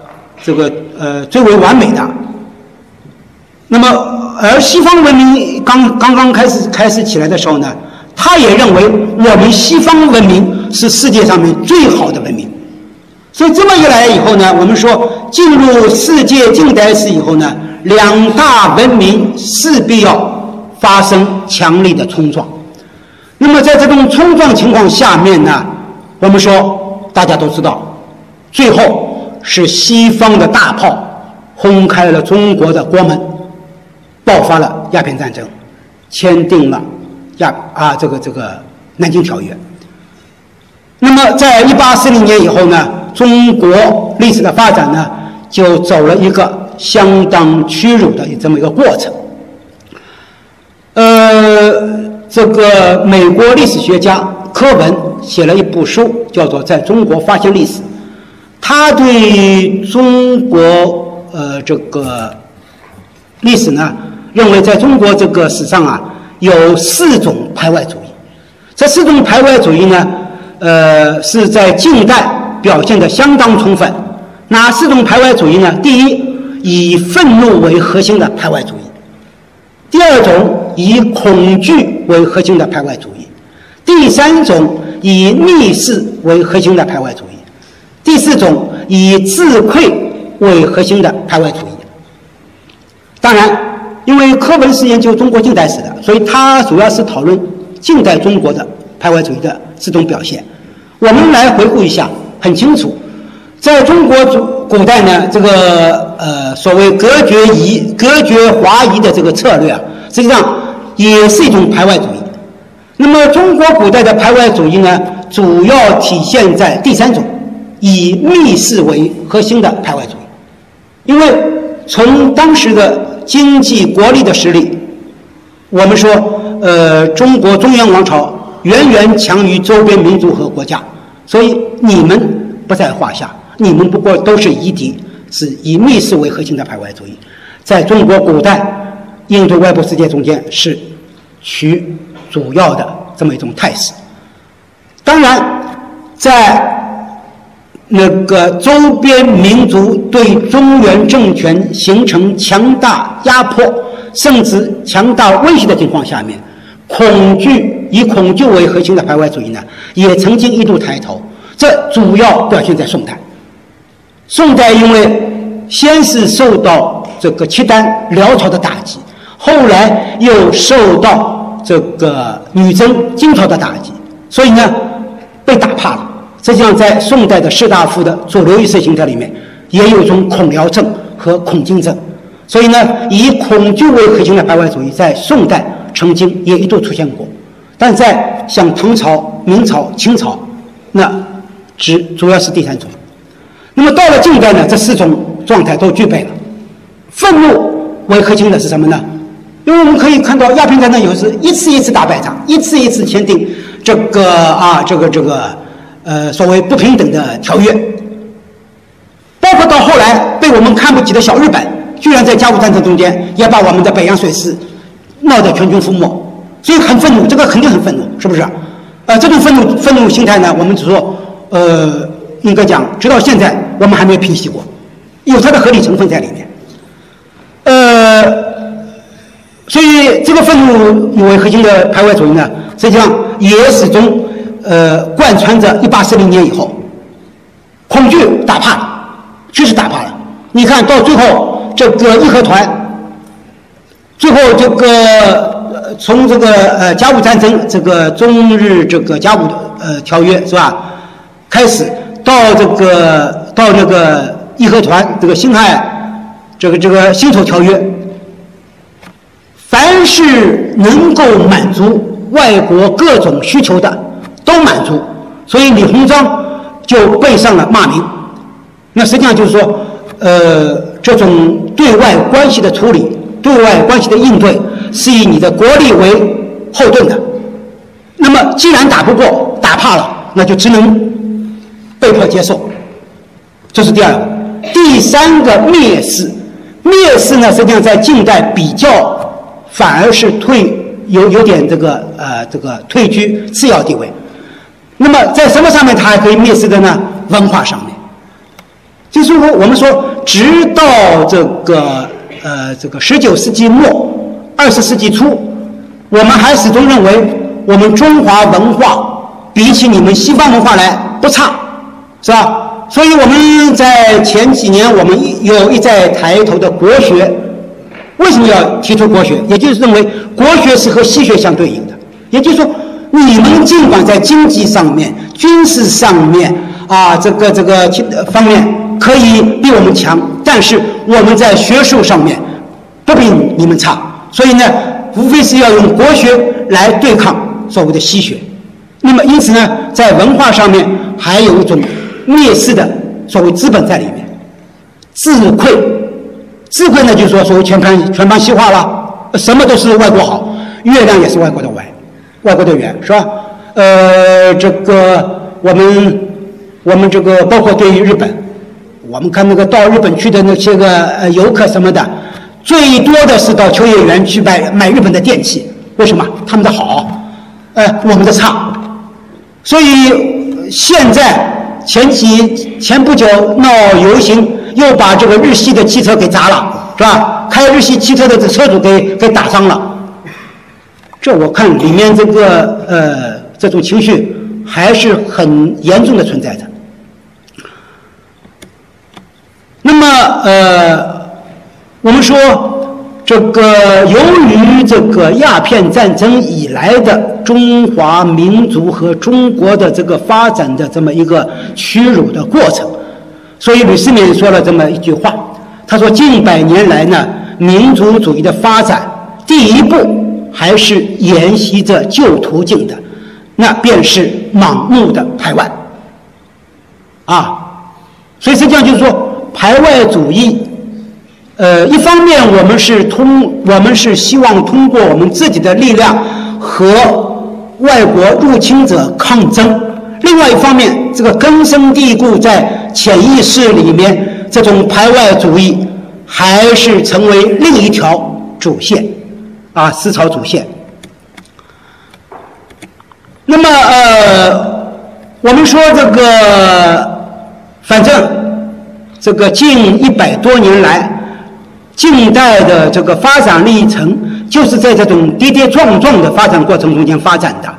这个呃最为完美的，那么而西方文明刚刚刚开始开始起来的时候呢，他也认为我们西方文明是世界上面最好的文明，所以这么一来以后呢，我们说进入世界近代史以后呢，两大文明势必要发生强烈的冲撞，那么在这种冲撞情况下面呢，我们说大家都知道，最后。是西方的大炮轰开了中国的国门，爆发了鸦片战争，签订了亚啊这个这个南京条约。那么，在一八四零年以后呢，中国历史的发展呢，就走了一个相当屈辱的这么一个过程。呃，这个美国历史学家柯文写了一部书，叫做《在中国发现历史》。他对中国呃这个历史呢，认为在中国这个史上啊，有四种排外主义。这四种排外主义呢，呃，是在近代表现的相当充分。哪四种排外主义呢？第一，以愤怒为核心的排外主义；第二种，以恐惧为核心的排外主义；第三种，以逆势为核心的排外主义。第四种以自愧为核心的排外主义。当然，因为课文是研究中国近代史的，所以它主要是讨论近代中国的排外主义的四种表现。我们来回顾一下，很清楚，在中国古古代呢，这个呃所谓隔绝夷、隔绝华夷的这个策略啊，实际上也是一种排外主义。那么，中国古代的排外主义呢，主要体现在第三种。以密室为核心的排外主义，因为从当时的经济国力的实力，我们说，呃，中国中央王朝远远强于周边民族和国家，所以你们不在话下，你们不过都是夷狄，是以密室为核心的排外主义，在中国古代应对外部世界中间是取主要的这么一种态势。当然，在那个周边民族对中原政权形成强大压迫，甚至强大威胁的情况下面，恐惧以恐惧为核心的排外主义呢，也曾经一度抬头。这主要表现在宋代。宋代因为先是受到这个契丹、辽朝的打击，后来又受到这个女真、金朝的打击，所以呢，被打怕了。实际上，在宋代的士大夫的主流意识形态里面，也有一种恐辽症和恐金症，所以呢，以恐惧为核心的排外主义在宋代曾经也一度出现过，但在像唐朝、明朝、清朝，那只主要是第三种。那么到了近代呢，这四种状态都具备了。愤怒为核心的是什么呢？因为我们可以看到鸦片战争有时一次一次打败仗，一次一次签订这个啊，这个这个。呃，所谓不平等的条约，包括到后来被我们看不起的小日本，居然在甲午战争中间也把我们的北洋水师闹得全军覆没，所以很愤怒，这个肯定很愤怒，是不是？呃，这种愤怒愤怒心态呢，我们只说，呃，应该讲，直到现在我们还没有平息过，有它的合理成分在里面。呃，所以这个愤怒为核心的排外主义呢，实际上也始终呃贯穿着一八四零年以后，恐惧打怕了，确实打怕了。你看到最后，这个义和团，最后这个从这个呃甲午战争这个中日这个甲午呃条约是吧，开始到这个到那个义和团这个辛亥。这个这个辛丑条约，凡是能够满足外国各种需求的都满足，所以李鸿章就背上了骂名。那实际上就是说，呃，这种对外关系的处理、对外关系的应对，是以你的国力为后盾的。那么既然打不过、打怕了，那就只能被迫接受。这是第二个，第三个蔑视。蔑视呢，实际上在近代比较反而是退有有点这个呃这个退居次要地位。那么在什么上面它还可以蔑视的呢？文化上面。就是说，我们说，直到这个呃这个十九世纪末二十世纪初，我们还始终认为我们中华文化比起你们西方文化来不差，是吧？所以我们在前几年，我们有一再抬头的国学，为什么要提出国学？也就是认为国学是和西学相对应的。也就是说，你们尽管在经济上面、军事上面啊，这个这个方面可以比我们强，但是我们在学术上面不比你们差。所以呢，无非是要用国学来对抗所谓的西学。那么因此呢，在文化上面还有一种。蔑视的所谓资本在里面，自愧，自愧呢，就是说所谓全盘全盘西化了，什么都是外国好，月亮也是外国的歪，外国队员，是吧？呃，这个我们我们这个包括对于日本，我们看那个到日本去的那些个呃游客什么的，最多的是到秋叶原去买买日本的电器，为什么？他们的好，呃，我们的差，所以现在。前几前不久闹游行，又把这个日系的汽车给砸了，是吧？开日系汽车的这车主给给打伤了。这我看里面这个呃这种情绪还是很严重的存在着。那么呃，我们说。这个由于这个鸦片战争以来的中华民族和中国的这个发展的这么一个屈辱的过程，所以吕世民说了这么一句话，他说：近百年来呢，民族主义的发展第一步还是沿袭着旧途径的，那便是盲目的排外。啊，所以实际上就是说排外主义。呃，一方面我们是通，我们是希望通过我们自己的力量和外国入侵者抗争；另外一方面，这个根深蒂固在潜意识里面，这种排外主义还是成为另一条主线，啊，思潮主线。那么，呃，我们说这个，反正这个近一百多年来。近代的这个发展历程，就是在这种跌跌撞撞的发展过程中间发展的，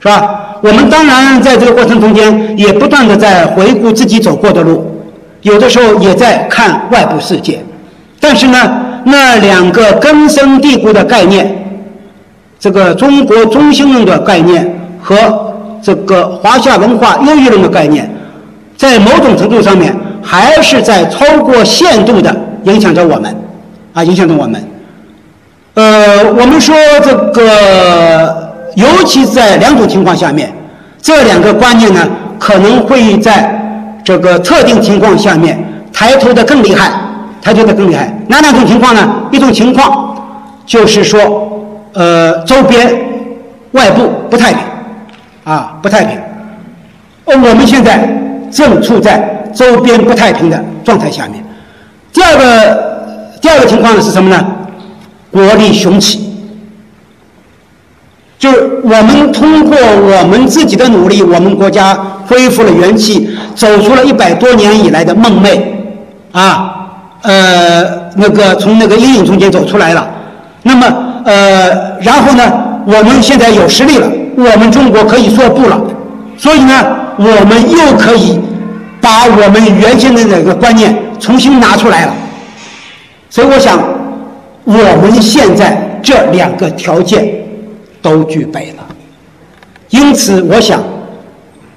是吧？我们当然在这个过程中间也不断的在回顾自己走过的路，有的时候也在看外部世界，但是呢，那两个根深蒂固的概念，这个中国中心论的概念和这个华夏文化优越论的概念，在某种程度上面还是在超过限度的影响着我们。啊，影响着我们。呃，我们说这个，尤其在两种情况下面，这两个观念呢，可能会在这个特定情况下面抬头的更厉害，抬头的更厉害。哪两种情况呢？一种情况就是说，呃，周边外部不太平，啊，不太平。呃，我们现在正处在周边不太平的状态下面。第二个。第二个情况是什么呢？国力雄起，就是我们通过我们自己的努力，我们国家恢复了元气，走出了一百多年以来的梦寐，啊，呃，那个从那个阴影中间走出来了。那么，呃，然后呢，我们现在有实力了，我们中国可以说不了，所以呢，我们又可以把我们原先的那个观念重新拿出来了。所以，我想，我们现在这两个条件。都具备了，因此我想，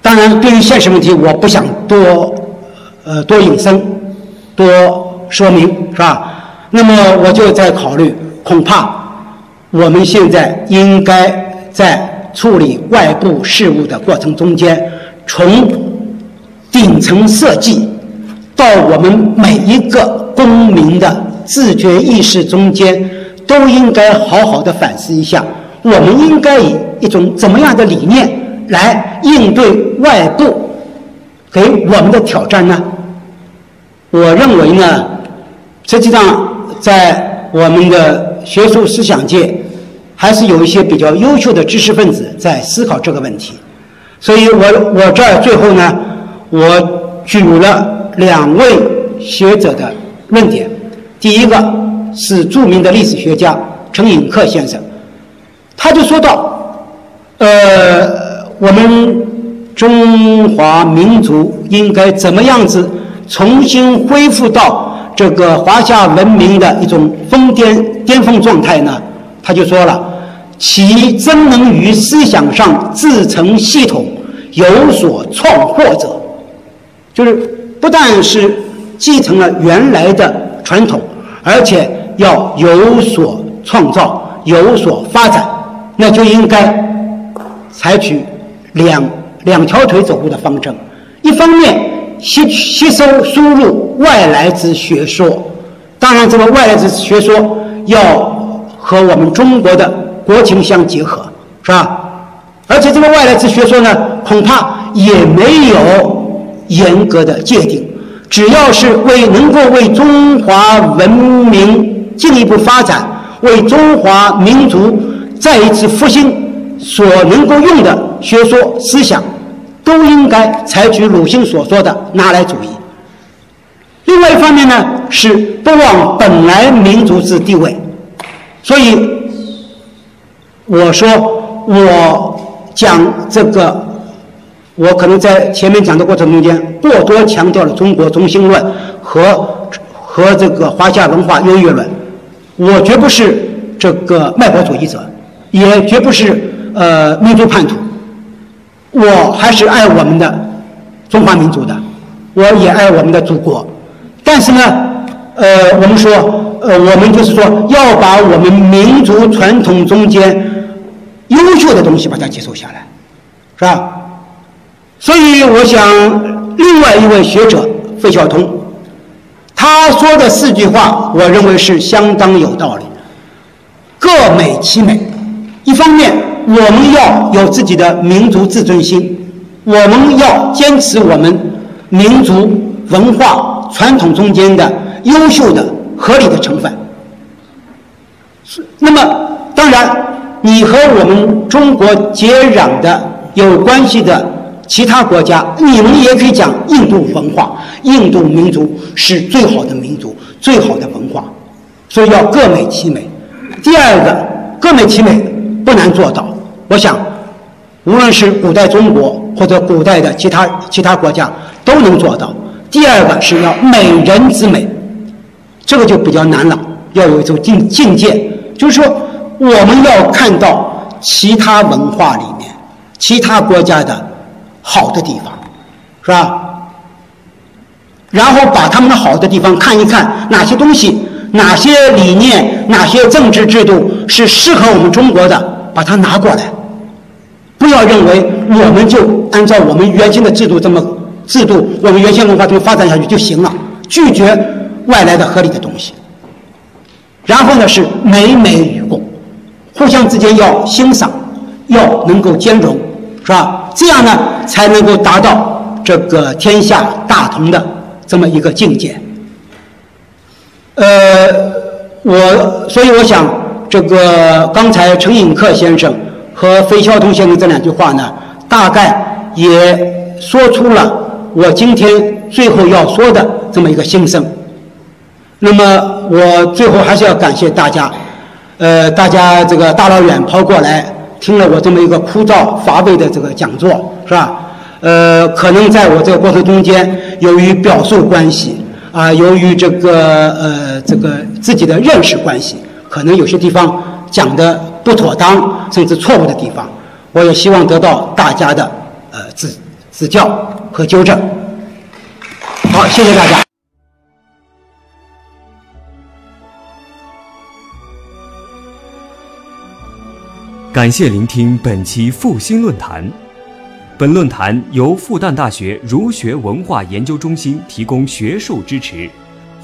当然对于现实问题，我不想多，呃，多引申，多说明，是吧？那么我就在考虑，恐怕我们现在应该在处理外部事务的过程中间，从顶层设计到我们每一个公民的自觉意识中间，都应该好好的反思一下。我们应该以一种怎么样的理念来应对外部给我们的挑战呢？我认为呢，实际上在我们的学术思想界，还是有一些比较优秀的知识分子在思考这个问题。所以我我这儿最后呢，我举了两位学者的论点。第一个是著名的历史学家陈寅恪先生。他就说到，呃，我们中华民族应该怎么样子重新恢复到这个华夏文明的一种峰巅巅峰状态呢？他就说了，其真能于思想上自成系统，有所创获者，就是不但是继承了原来的传统，而且要有所创造，有所发展。那就应该采取两两条腿走路的方针，一方面吸吸收输入外来之学说，当然这个外来之学说要和我们中国的国情相结合，是吧？而且这个外来之学说呢，恐怕也没有严格的界定，只要是为能够为中华文明进一步发展，为中华民族。再一次复兴所能够用的学说思想，都应该采取鲁迅所说的拿来主义。另外一方面呢，是不忘本来民族之地位。所以我说，我讲这个，我可能在前面讲的过程中间过多强调了中国中心论和和这个华夏文化优越论。我绝不是这个卖国主义者。也绝不是呃民族叛徒，我还是爱我们的中华民族的，我也爱我们的祖国。但是呢，呃，我们说，呃，我们就是说要把我们民族传统中间优秀的东西把它接受下来，是吧？所以我想，另外一位学者费孝通，他说的四句话，我认为是相当有道理，各美其美。一方面，我们要有自己的民族自尊心，我们要坚持我们民族文化传统中间的优秀的、合理的成分。是，那么当然，你和我们中国接壤的有关系的其他国家，你们也可以讲印度文化、印度民族是最好的民族、最好的文化，所以要各美其美。第二个，各美其美。不难做到，我想，无论是古代中国或者古代的其他其他国家都能做到。第二个是要美人之美，这个就比较难了，要有一种境境界，就是说我们要看到其他文化里面、其他国家的好的地方，是吧？然后把他们的好的地方看一看，哪些东西、哪些理念、哪些政治制度是适合我们中国的。把它拿过来，不要认为我们就按照我们原先的制度这么制度，我们原先文化这么发展下去就行了。拒绝外来的合理的东西，然后呢是美美与共，互相之间要欣赏，要能够兼容，是吧？这样呢才能够达到这个天下大同的这么一个境界。呃，我所以我想。这个刚才陈寅恪先生和费孝通先生这两句话呢，大概也说出了我今天最后要说的这么一个心声。那么我最后还是要感谢大家，呃，大家这个大老远跑过来听了我这么一个枯燥乏味的这个讲座，是吧？呃，可能在我这个过程中间，由于表述关系啊，由于这个呃这个自己的认识关系，可能有些地方讲的不妥当，甚至错误的地方，我也希望得到大家的呃指指教和纠正。好，谢谢大家。感谢聆听本期复兴论坛。本论坛由复旦大学儒学文化研究中心提供学术支持。